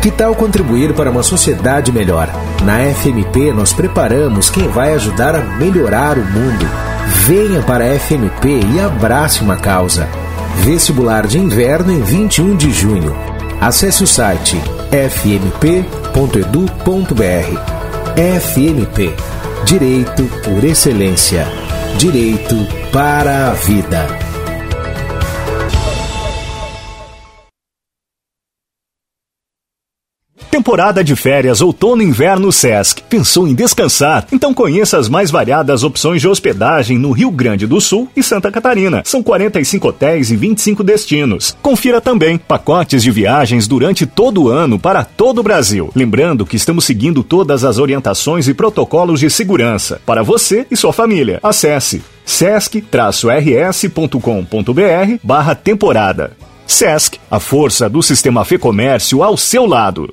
Que tal contribuir para uma sociedade melhor? Na FMP, nós preparamos quem vai ajudar a melhorar o mundo. Venha para a FMP e abrace uma causa. Vestibular de inverno em 21 de junho. Acesse o site fmp.edu.br. FMP Direito por Excelência. Direito para a Vida. Temporada de férias outono inverno Sesc. Pensou em descansar? Então conheça as mais variadas opções de hospedagem no Rio Grande do Sul e Santa Catarina. São 45 hotéis e 25 destinos. Confira também pacotes de viagens durante todo o ano para todo o Brasil. Lembrando que estamos seguindo todas as orientações e protocolos de segurança para você e sua família. Acesse sesc-rs.com.br barra temporada. Sesc, a força do sistema Fê Comércio ao seu lado.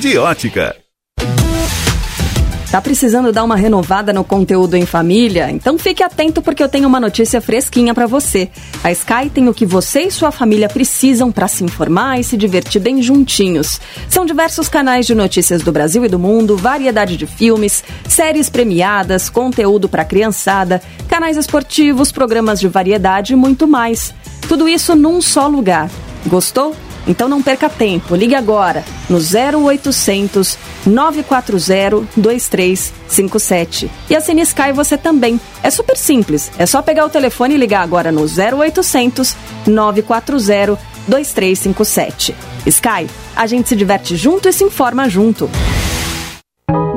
de ótica. Tá precisando dar uma renovada no conteúdo em família? Então fique atento porque eu tenho uma notícia fresquinha para você. A Sky tem o que você e sua família precisam para se informar e se divertir bem juntinhos. São diversos canais de notícias do Brasil e do mundo, variedade de filmes, séries premiadas, conteúdo para criançada, canais esportivos, programas de variedade e muito mais. Tudo isso num só lugar. Gostou? Então não perca tempo, ligue agora no 0800 940 2357. E assine Sky você também. É super simples, é só pegar o telefone e ligar agora no 0800 940 2357. Sky, a gente se diverte junto e se informa junto.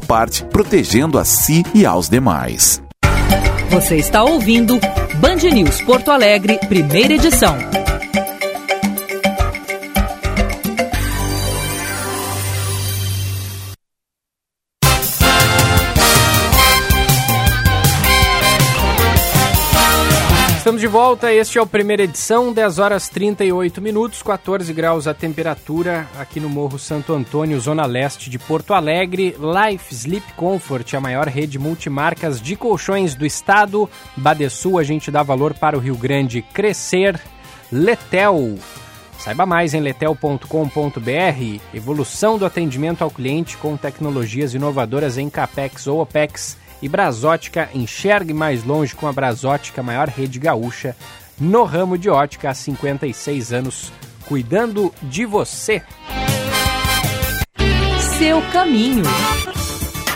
parte, protegendo a si e aos demais. Você está ouvindo Band News Porto Alegre, primeira edição. De volta, este é o primeira edição, 10 horas 38 minutos, 14 graus a temperatura aqui no Morro Santo Antônio, zona leste de Porto Alegre. Life Sleep Comfort, a maior rede multimarcas de colchões do estado. Badesul, a gente dá valor para o Rio Grande crescer. Letel, Saiba mais em letel.com.br. Evolução do atendimento ao cliente com tecnologias inovadoras em CAPEX ou OPEX. E Brasótica, enxergue mais longe com a Brasótica, maior rede gaúcha no ramo de ótica há 56 anos, cuidando de você. Seu caminho.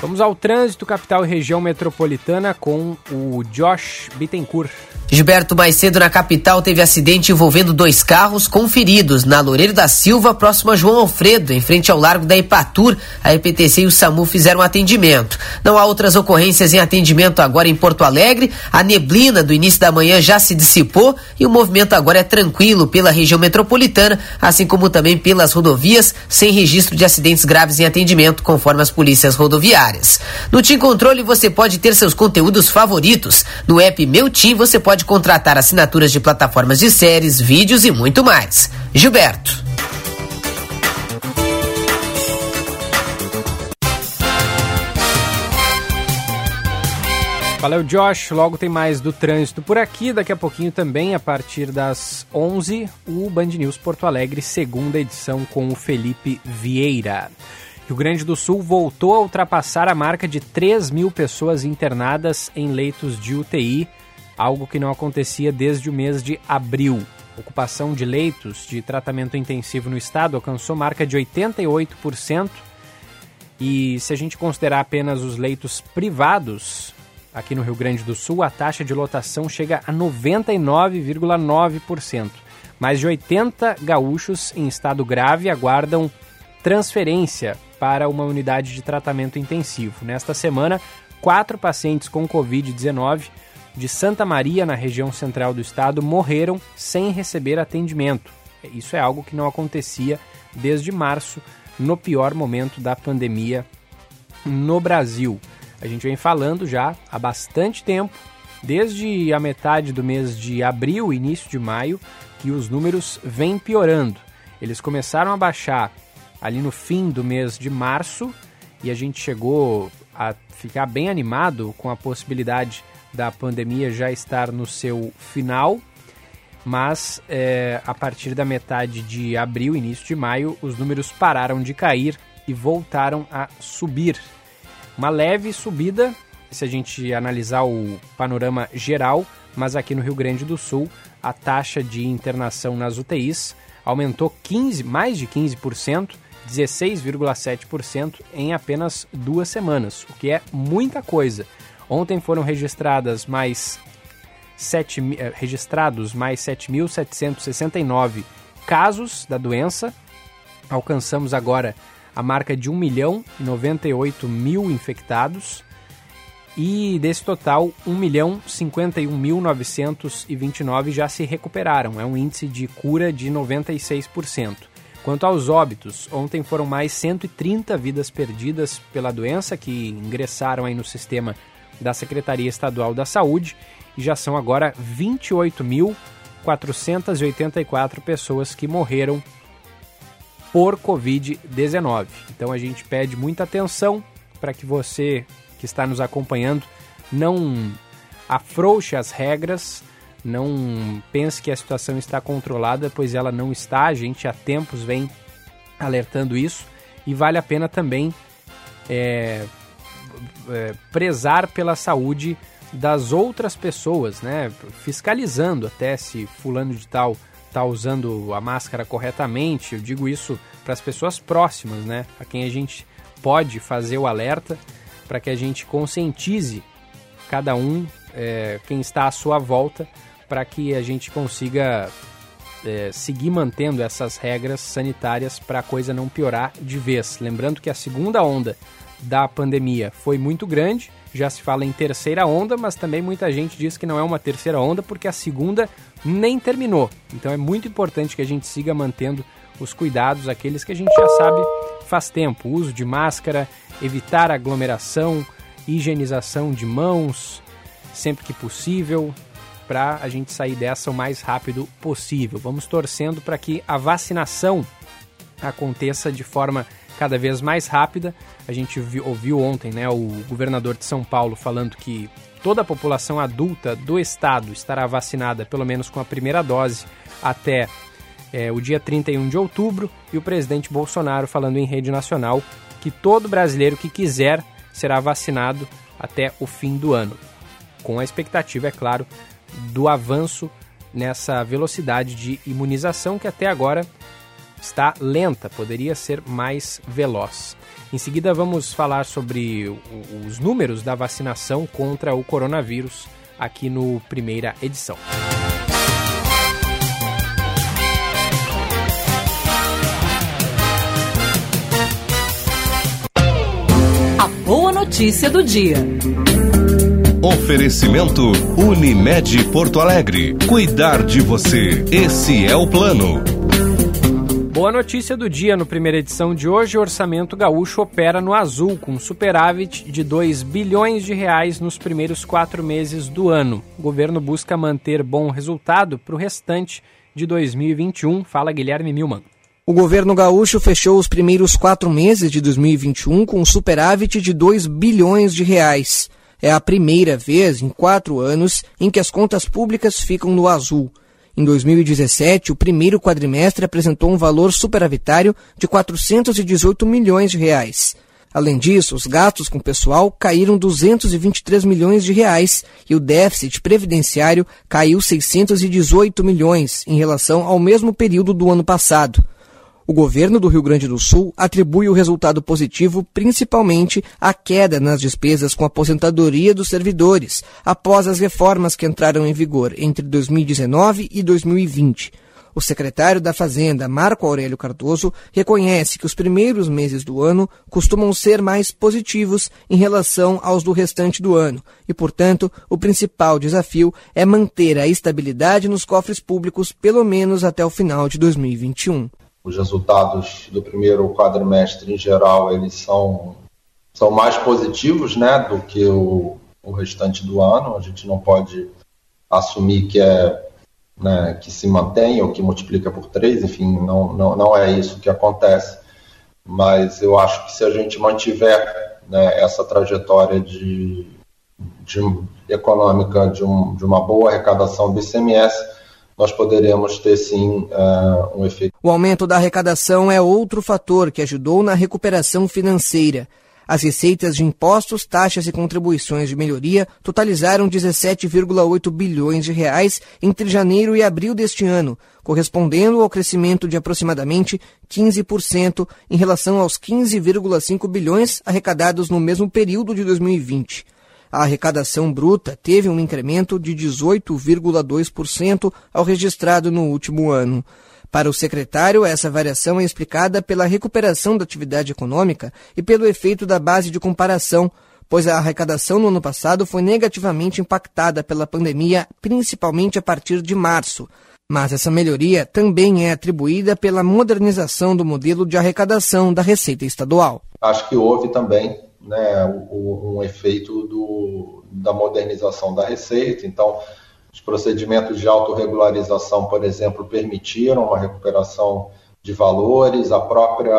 Vamos ao trânsito capital e região metropolitana com o Josh Bittencourt. Gilberto, mais cedo na capital teve acidente envolvendo dois carros com feridos na Loureiro da Silva, próximo a João Alfredo, em frente ao Largo da Ipatur. A EPTC e o SAMU fizeram atendimento. Não há outras ocorrências em atendimento agora em Porto Alegre. A neblina do início da manhã já se dissipou e o movimento agora é tranquilo pela região metropolitana, assim como também pelas rodovias, sem registro de acidentes graves em atendimento, conforme as polícias rodoviárias. No Tim Controle você pode ter seus conteúdos favoritos. No app Meu Tim você pode contratar assinaturas de plataformas de séries, vídeos e muito mais. Gilberto. Valeu, Josh. Logo tem mais do trânsito por aqui. Daqui a pouquinho também, a partir das 11, o Band News Porto Alegre, segunda edição com o Felipe Vieira. Rio Grande do Sul voltou a ultrapassar a marca de 3 mil pessoas internadas em leitos de UTI, algo que não acontecia desde o mês de abril. Ocupação de leitos de tratamento intensivo no estado alcançou marca de 88%. E se a gente considerar apenas os leitos privados, aqui no Rio Grande do Sul, a taxa de lotação chega a 99,9%. Mais de 80 gaúchos em estado grave aguardam transferência para uma unidade de tratamento intensivo. Nesta semana, quatro pacientes com Covid-19 de Santa Maria, na região central do estado, morreram sem receber atendimento. Isso é algo que não acontecia desde março, no pior momento da pandemia no Brasil. A gente vem falando já há bastante tempo, desde a metade do mês de abril, início de maio, que os números vêm piorando. Eles começaram a baixar ali no fim do mês de março e a gente chegou a ficar bem animado com a possibilidade da pandemia já estar no seu final, mas é, a partir da metade de abril, início de maio, os números pararam de cair e voltaram a subir. Uma leve subida, se a gente analisar o panorama geral, mas aqui no Rio Grande do Sul, a taxa de internação nas UTIs aumentou 15, mais de 15%, 16,7% em apenas duas semanas, o que é muita coisa. Ontem foram registradas mais 7, eh, registrados mais 7.769 casos da doença. Alcançamos agora a marca de 1 milhão e 98 mil infectados. E desse total, 1 milhão 51.929 já se recuperaram. É um índice de cura de 96%. Quanto aos óbitos, ontem foram mais 130 vidas perdidas pela doença que ingressaram aí no sistema da Secretaria Estadual da Saúde e já são agora 28.484 pessoas que morreram por Covid-19. Então a gente pede muita atenção para que você que está nos acompanhando não afrouxe as regras, não pense que a situação está controlada, pois ela não está. A gente há tempos vem alertando isso e vale a pena também é, é, prezar pela saúde das outras pessoas, né? Fiscalizando até se fulano de tal está usando a máscara corretamente. Eu digo isso para as pessoas próximas, né? A quem a gente pode fazer o alerta para que a gente conscientize cada um, é, quem está à sua volta, para que a gente consiga é, seguir mantendo essas regras sanitárias para a coisa não piorar de vez. Lembrando que a segunda onda da pandemia foi muito grande, já se fala em terceira onda, mas também muita gente diz que não é uma terceira onda porque a segunda nem terminou. Então é muito importante que a gente siga mantendo os cuidados, aqueles que a gente já sabe faz tempo: uso de máscara, evitar aglomeração, higienização de mãos sempre que possível, para a gente sair dessa o mais rápido possível. Vamos torcendo para que a vacinação aconteça de forma cada vez mais rápida. A gente viu, ouviu ontem né, o governador de São Paulo falando que toda a população adulta do estado estará vacinada pelo menos com a primeira dose até é, o dia 31 de outubro e o presidente Bolsonaro falando em rede nacional que todo brasileiro que quiser será vacinado até o fim do ano, com a expectativa, é claro, do avanço nessa velocidade de imunização que até agora está lenta, poderia ser mais veloz. Em seguida, vamos falar sobre os números da vacinação contra o coronavírus aqui no primeira edição. A boa notícia do dia. Oferecimento Unimed Porto Alegre. Cuidar de você. Esse é o plano. Boa notícia do dia no primeira edição de hoje, o orçamento gaúcho opera no azul, com superávit de 2 bilhões de reais nos primeiros quatro meses do ano. O governo busca manter bom resultado para o restante de 2021. Fala Guilherme Milman. O governo gaúcho fechou os primeiros quatro meses de 2021 com um superávit de 2 bilhões de reais. É a primeira vez em quatro anos em que as contas públicas ficam no azul. Em 2017, o primeiro quadrimestre apresentou um valor superavitário de 418 milhões de reais. Além disso, os gastos com pessoal caíram 223 milhões de reais e o déficit previdenciário caiu 618 milhões em relação ao mesmo período do ano passado. O governo do Rio Grande do Sul atribui o resultado positivo principalmente à queda nas despesas com aposentadoria dos servidores, após as reformas que entraram em vigor entre 2019 e 2020. O secretário da Fazenda, Marco Aurélio Cardoso, reconhece que os primeiros meses do ano costumam ser mais positivos em relação aos do restante do ano e, portanto, o principal desafio é manter a estabilidade nos cofres públicos pelo menos até o final de 2021. Os resultados do primeiro quadrimestre, em geral, eles são, são mais positivos né, do que o, o restante do ano. A gente não pode assumir que é né, que se mantém ou que multiplica por três, enfim, não, não, não é isso que acontece. Mas eu acho que se a gente mantiver né, essa trajetória de, de econômica de, um, de uma boa arrecadação do ICMS, nós poderemos ter sim uh, um efeito. O aumento da arrecadação é outro fator que ajudou na recuperação financeira. As receitas de impostos, taxas e contribuições de melhoria totalizaram 17,8 bilhões de reais entre janeiro e abril deste ano, correspondendo ao crescimento de aproximadamente 15% em relação aos 15,5 bilhões arrecadados no mesmo período de 2020. A arrecadação bruta teve um incremento de 18,2% ao registrado no último ano. Para o secretário, essa variação é explicada pela recuperação da atividade econômica e pelo efeito da base de comparação, pois a arrecadação no ano passado foi negativamente impactada pela pandemia, principalmente a partir de março. Mas essa melhoria também é atribuída pela modernização do modelo de arrecadação da Receita Estadual. Acho que houve também né, um efeito do, da modernização da Receita, então os procedimentos de autorregularização, por exemplo, permitiram uma recuperação de valores, a própria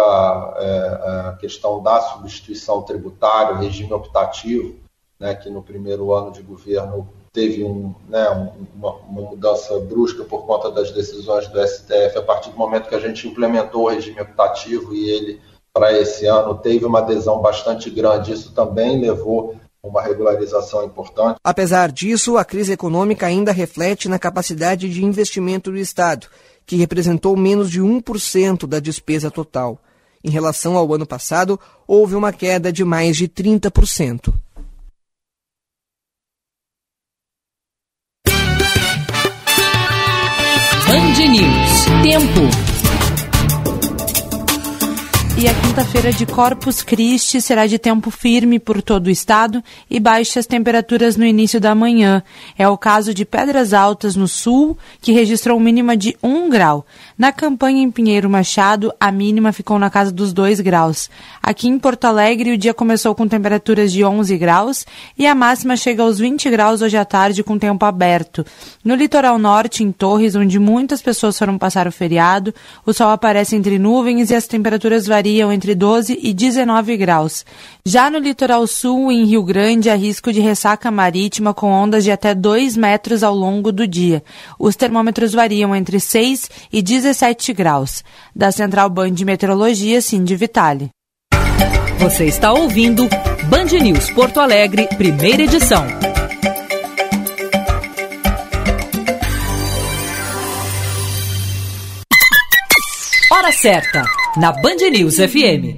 é, a questão da substituição tributária, o regime optativo, né, que no primeiro ano de governo teve um, né, uma, uma, mudança brusca por conta das decisões do STF, a partir do momento que a gente implementou o regime optativo e ele, para esse ano, teve uma adesão bastante grande, isso também levou uma regularização importante. Apesar disso, a crise econômica ainda reflete na capacidade de investimento do Estado, que representou menos de 1% da despesa total. Em relação ao ano passado, houve uma queda de mais de 30%. Band News. Tempo. E a quinta-feira de Corpus Christi será de tempo firme por todo o estado e baixas temperaturas no início da manhã. É o caso de Pedras Altas, no sul, que registrou mínima de 1 grau. Na campanha em Pinheiro Machado, a mínima ficou na casa dos 2 graus. Aqui em Porto Alegre, o dia começou com temperaturas de 11 graus e a máxima chega aos 20 graus hoje à tarde com tempo aberto. No litoral norte, em Torres, onde muitas pessoas foram passar o feriado, o sol aparece entre nuvens e as temperaturas variam entre 12 e 19 graus. Já no litoral sul, em Rio Grande, há risco de ressaca marítima com ondas de até 2 metros ao longo do dia. Os termômetros variam entre 6 e 17 graus. Da Central Band de Meteorologia, Cindy Vitale. Você está ouvindo Band News Porto Alegre, primeira edição. Hora certa na Band News FM.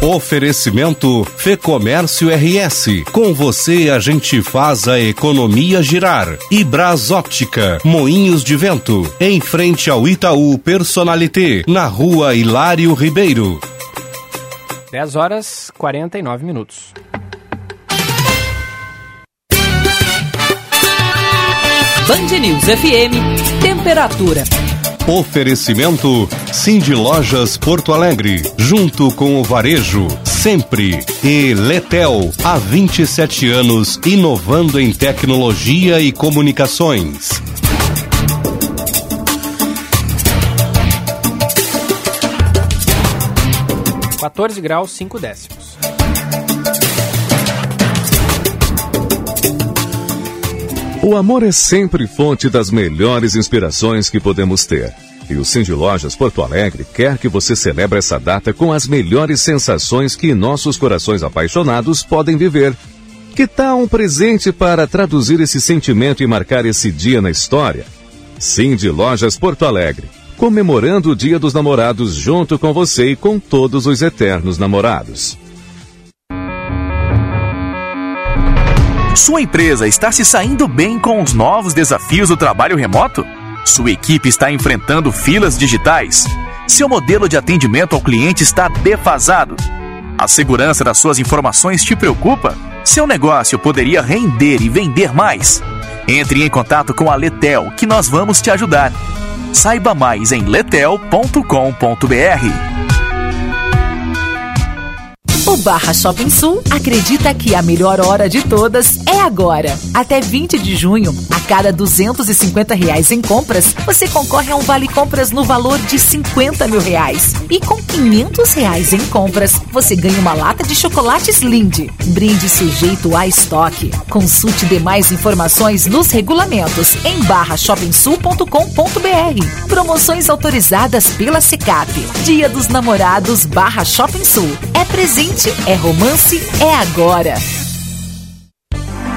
Oferecimento Fê Comércio RS. Com você a gente faz a economia girar. E Bras Óptica, Moinhos de Vento, em frente ao Itaú Personalité, na rua Hilário Ribeiro. 10 horas 49 minutos. Band News FM, temperatura. Oferecimento Cindy Lojas Porto Alegre, junto com o Varejo, sempre. E Letel, há 27 anos, inovando em tecnologia e comunicações. Quatorze graus, cinco décimos. O amor é sempre fonte das melhores inspirações que podemos ter. E o Cindy Lojas Porto Alegre quer que você celebre essa data com as melhores sensações que nossos corações apaixonados podem viver. Que tal um presente para traduzir esse sentimento e marcar esse dia na história? Cindy Lojas Porto Alegre, comemorando o Dia dos Namorados junto com você e com todos os eternos namorados. Sua empresa está se saindo bem com os novos desafios do trabalho remoto? Sua equipe está enfrentando filas digitais? Seu modelo de atendimento ao cliente está defasado? A segurança das suas informações te preocupa? Seu negócio poderia render e vender mais? Entre em contato com a Letel, que nós vamos te ajudar. Saiba mais em letel.com.br. O Barra Shopping Sul acredita que a melhor hora de todas é agora. Até 20 de junho, a cada 250 reais em compras, você concorre a um vale compras no valor de 50 mil reais. E com 500 reais em compras, você ganha uma lata de chocolates Lindt. Brinde sujeito a estoque. Consulte demais informações nos regulamentos em barrashopingsul.com.br. Promoções autorizadas pela Secap. Dia dos Namorados Barra Shopping Sul. É presente é romance, é agora.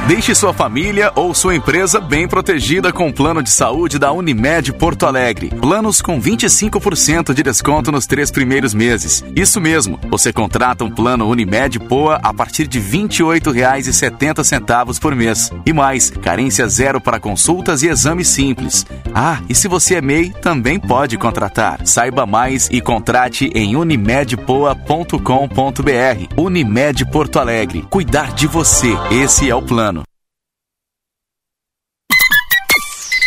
Deixe sua família ou sua empresa bem protegida com o plano de saúde da Unimed Porto Alegre. Planos com 25% de desconto nos três primeiros meses. Isso mesmo, você contrata um plano Unimed Poa a partir de R$ 28,70 por mês. E mais, carência zero para consultas e exames simples. Ah, e se você é MEI, também pode contratar. Saiba mais e contrate em unimedpoa.com.br. Unimed Porto Alegre. Cuidar de você. Esse é o plano.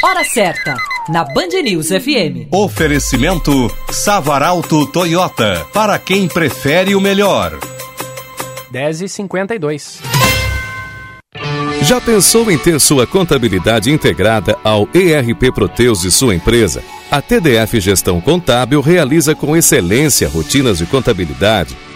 Hora certa, na Band News FM. Oferecimento Savaralto Toyota, para quem prefere o melhor. 10h52. Já pensou em ter sua contabilidade integrada ao ERP Proteus de sua empresa? A TDF Gestão Contábil realiza com excelência rotinas de contabilidade,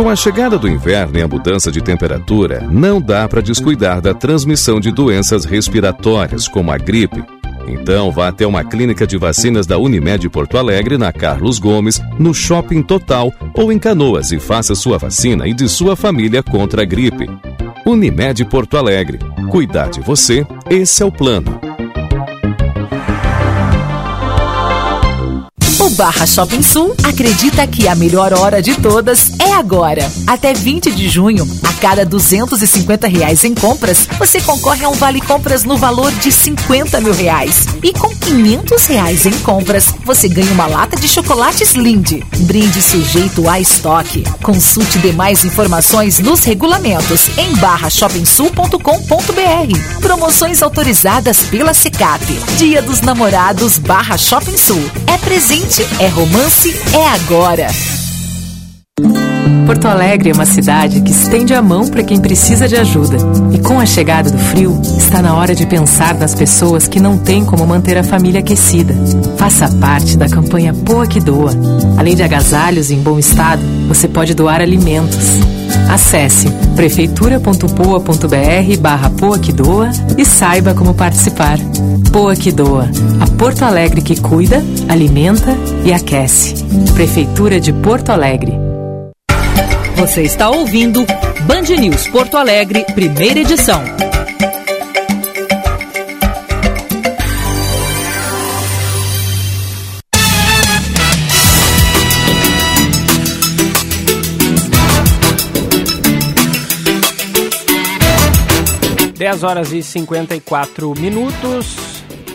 Com a chegada do inverno e a mudança de temperatura, não dá para descuidar da transmissão de doenças respiratórias, como a gripe. Então vá até uma clínica de vacinas da Unimed Porto Alegre, na Carlos Gomes, no Shopping Total ou em Canoas e faça sua vacina e de sua família contra a gripe. Unimed Porto Alegre. Cuidar de você, esse é o plano. Barra Shopping Sul acredita que a melhor hora de todas é agora. Até 20 de junho, a cada 250 reais em compras, você concorre a um vale compras no valor de 50 mil reais. E com 500 reais em compras, você ganha uma lata de chocolates Lindt. Brinde sujeito a estoque. Consulte demais informações nos regulamentos em barrashopingsul.com.br. Promoções autorizadas pela Secap. Dia dos Namorados Barra Shopping Sul. É presente é romance, é agora. Porto Alegre é uma cidade que estende a mão para quem precisa de ajuda. E com a chegada do frio, está na hora de pensar nas pessoas que não têm como manter a família aquecida. Faça parte da campanha Poa que Doa. Além de agasalhos em bom estado, você pode doar alimentos. Acesse prefeitura.poa.br barra Poa e saiba como participar. Poa que Doa, a Porto Alegre que cuida, alimenta e aquece. Prefeitura de Porto Alegre. Você está ouvindo Band News Porto Alegre, primeira edição. Dez horas e 54 minutos.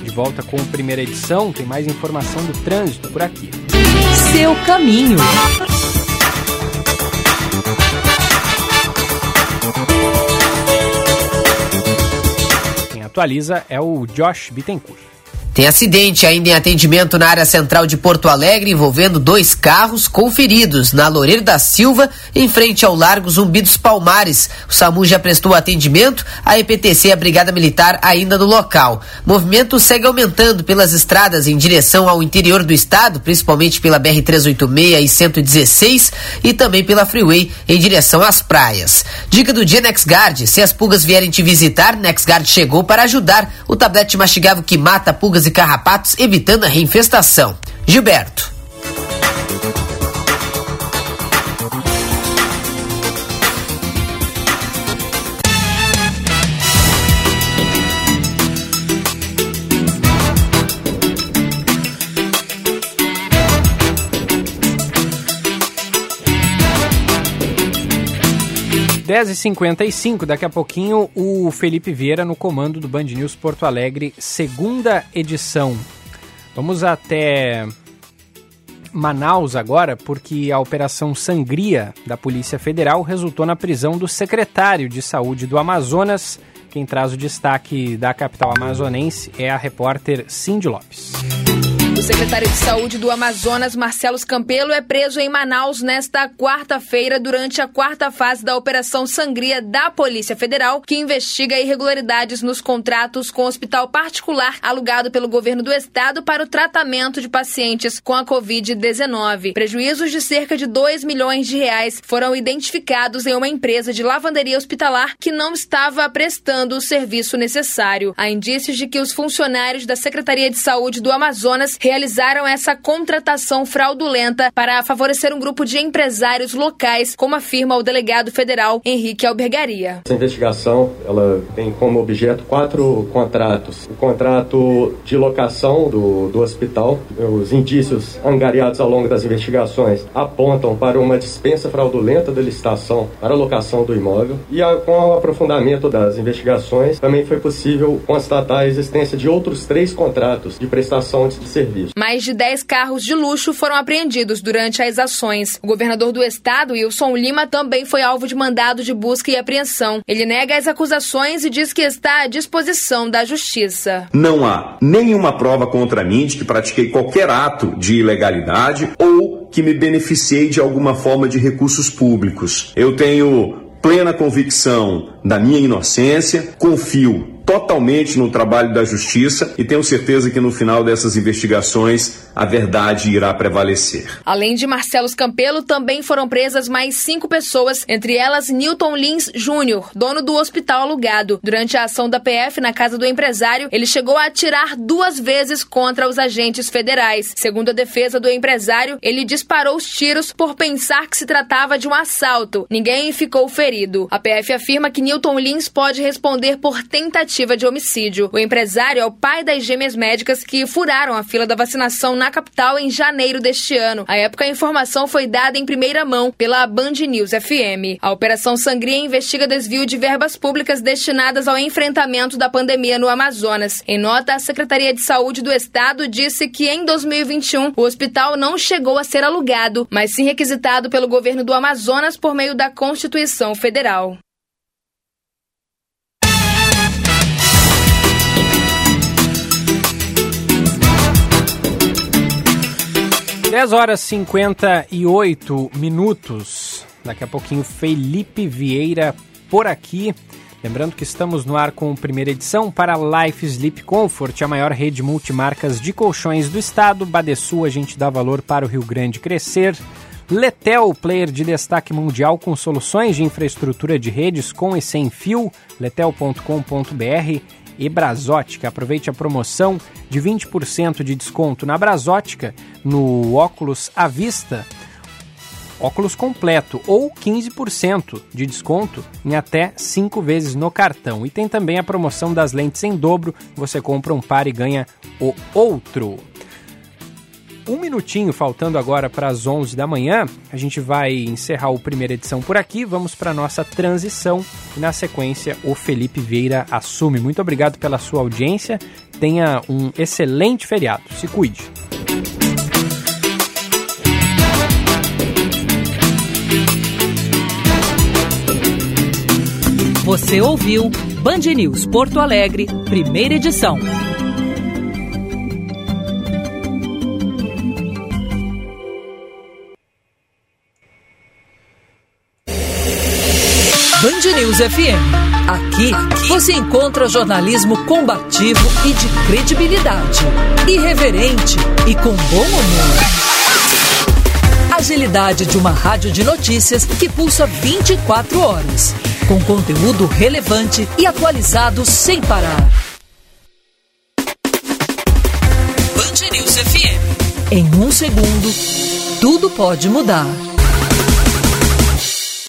De volta com a primeira edição. Tem mais informação do trânsito por aqui. Seu caminho. Atualiza é o Josh Bittencourt. Tem acidente ainda em atendimento na área central de Porto Alegre envolvendo dois carros conferidos na Loureiro da Silva, em frente ao Largo Zumbi dos Palmares. O SAMU já prestou atendimento, a EPTC e a Brigada Militar ainda no local. O movimento segue aumentando pelas estradas em direção ao interior do estado, principalmente pela BR-386 e 116 e também pela Freeway em direção às praias. Dica do dia NexGuard, se as pulgas vierem te visitar, NexGuard chegou para ajudar. O tablete mastigável que mata pulgas e carrapatos, evitando a reinfestação. Gilberto. 10h55, daqui a pouquinho o Felipe Vieira no comando do Band News Porto Alegre, segunda edição. Vamos até Manaus agora, porque a Operação Sangria da Polícia Federal resultou na prisão do secretário de Saúde do Amazonas. Quem traz o destaque da capital amazonense é a repórter Cindy Lopes. Secretário de Saúde do Amazonas, Marcelo Campelo, é preso em Manaus nesta quarta-feira durante a quarta fase da Operação Sangria da Polícia Federal, que investiga irregularidades nos contratos com o hospital particular alugado pelo governo do estado para o tratamento de pacientes com a Covid-19. Prejuízos de cerca de 2 milhões de reais foram identificados em uma empresa de lavanderia hospitalar que não estava prestando o serviço necessário. Há indícios de que os funcionários da Secretaria de Saúde do Amazonas realizaram essa contratação fraudulenta para favorecer um grupo de empresários locais, como afirma o delegado federal Henrique Albergaria. Essa investigação ela tem como objeto quatro contratos. O contrato de locação do, do hospital, os indícios angariados ao longo das investigações apontam para uma dispensa fraudulenta da licitação para a locação do imóvel e a, com o aprofundamento das investigações também foi possível constatar a existência de outros três contratos de prestação de serviços mais de 10 carros de luxo foram apreendidos durante as ações. O governador do estado, Wilson Lima, também foi alvo de mandado de busca e apreensão. Ele nega as acusações e diz que está à disposição da justiça. Não há nenhuma prova contra mim de que pratiquei qualquer ato de ilegalidade ou que me beneficiei de alguma forma de recursos públicos. Eu tenho plena convicção da minha inocência, confio totalmente no trabalho da justiça e tenho certeza que no final dessas investigações a verdade irá prevalecer. Além de Marcelo Campelo, também foram presas mais cinco pessoas, entre elas Newton Lins Júnior, dono do hospital alugado. Durante a ação da PF na casa do empresário, ele chegou a atirar duas vezes contra os agentes federais. Segundo a defesa do empresário, ele disparou os tiros por pensar que se tratava de um assalto. Ninguém ficou ferido. A PF afirma que Newton Lins pode responder por tentativa tentativa de homicídio. O empresário é o pai das gêmeas médicas que furaram a fila da vacinação na capital em janeiro deste ano. À época, a informação foi dada em primeira mão pela Band News FM. A Operação Sangria investiga desvio de verbas públicas destinadas ao enfrentamento da pandemia no Amazonas. Em nota, a Secretaria de Saúde do Estado disse que em 2021 o hospital não chegou a ser alugado, mas sim requisitado pelo governo do Amazonas por meio da Constituição Federal. 10 horas 58 minutos. Daqui a pouquinho, Felipe Vieira por aqui. Lembrando que estamos no ar com primeira edição para Life Sleep Comfort, a maior rede multimarcas de colchões do estado. Badesul, a gente dá valor para o Rio Grande crescer. Letel, player de destaque mundial com soluções de infraestrutura de redes com e sem fio. letel.com.br e Brasótica. Aproveite a promoção de 20% de desconto na Brasótica no óculos à vista, óculos completo ou 15% de desconto em até 5 vezes no cartão. E tem também a promoção das lentes em dobro, você compra um par e ganha o outro um minutinho faltando agora para as 11 da manhã. A gente vai encerrar o primeira edição por aqui. Vamos para nossa transição e na sequência o Felipe Vieira assume. Muito obrigado pela sua audiência. Tenha um excelente feriado. Se cuide. Você ouviu Band News Porto Alegre, primeira edição. News FM. Aqui, você encontra jornalismo combativo e de credibilidade. Irreverente e com bom humor. Agilidade de uma rádio de notícias que pulsa 24 horas. Com conteúdo relevante e atualizado sem parar. Band News FM. Em um segundo, tudo pode mudar.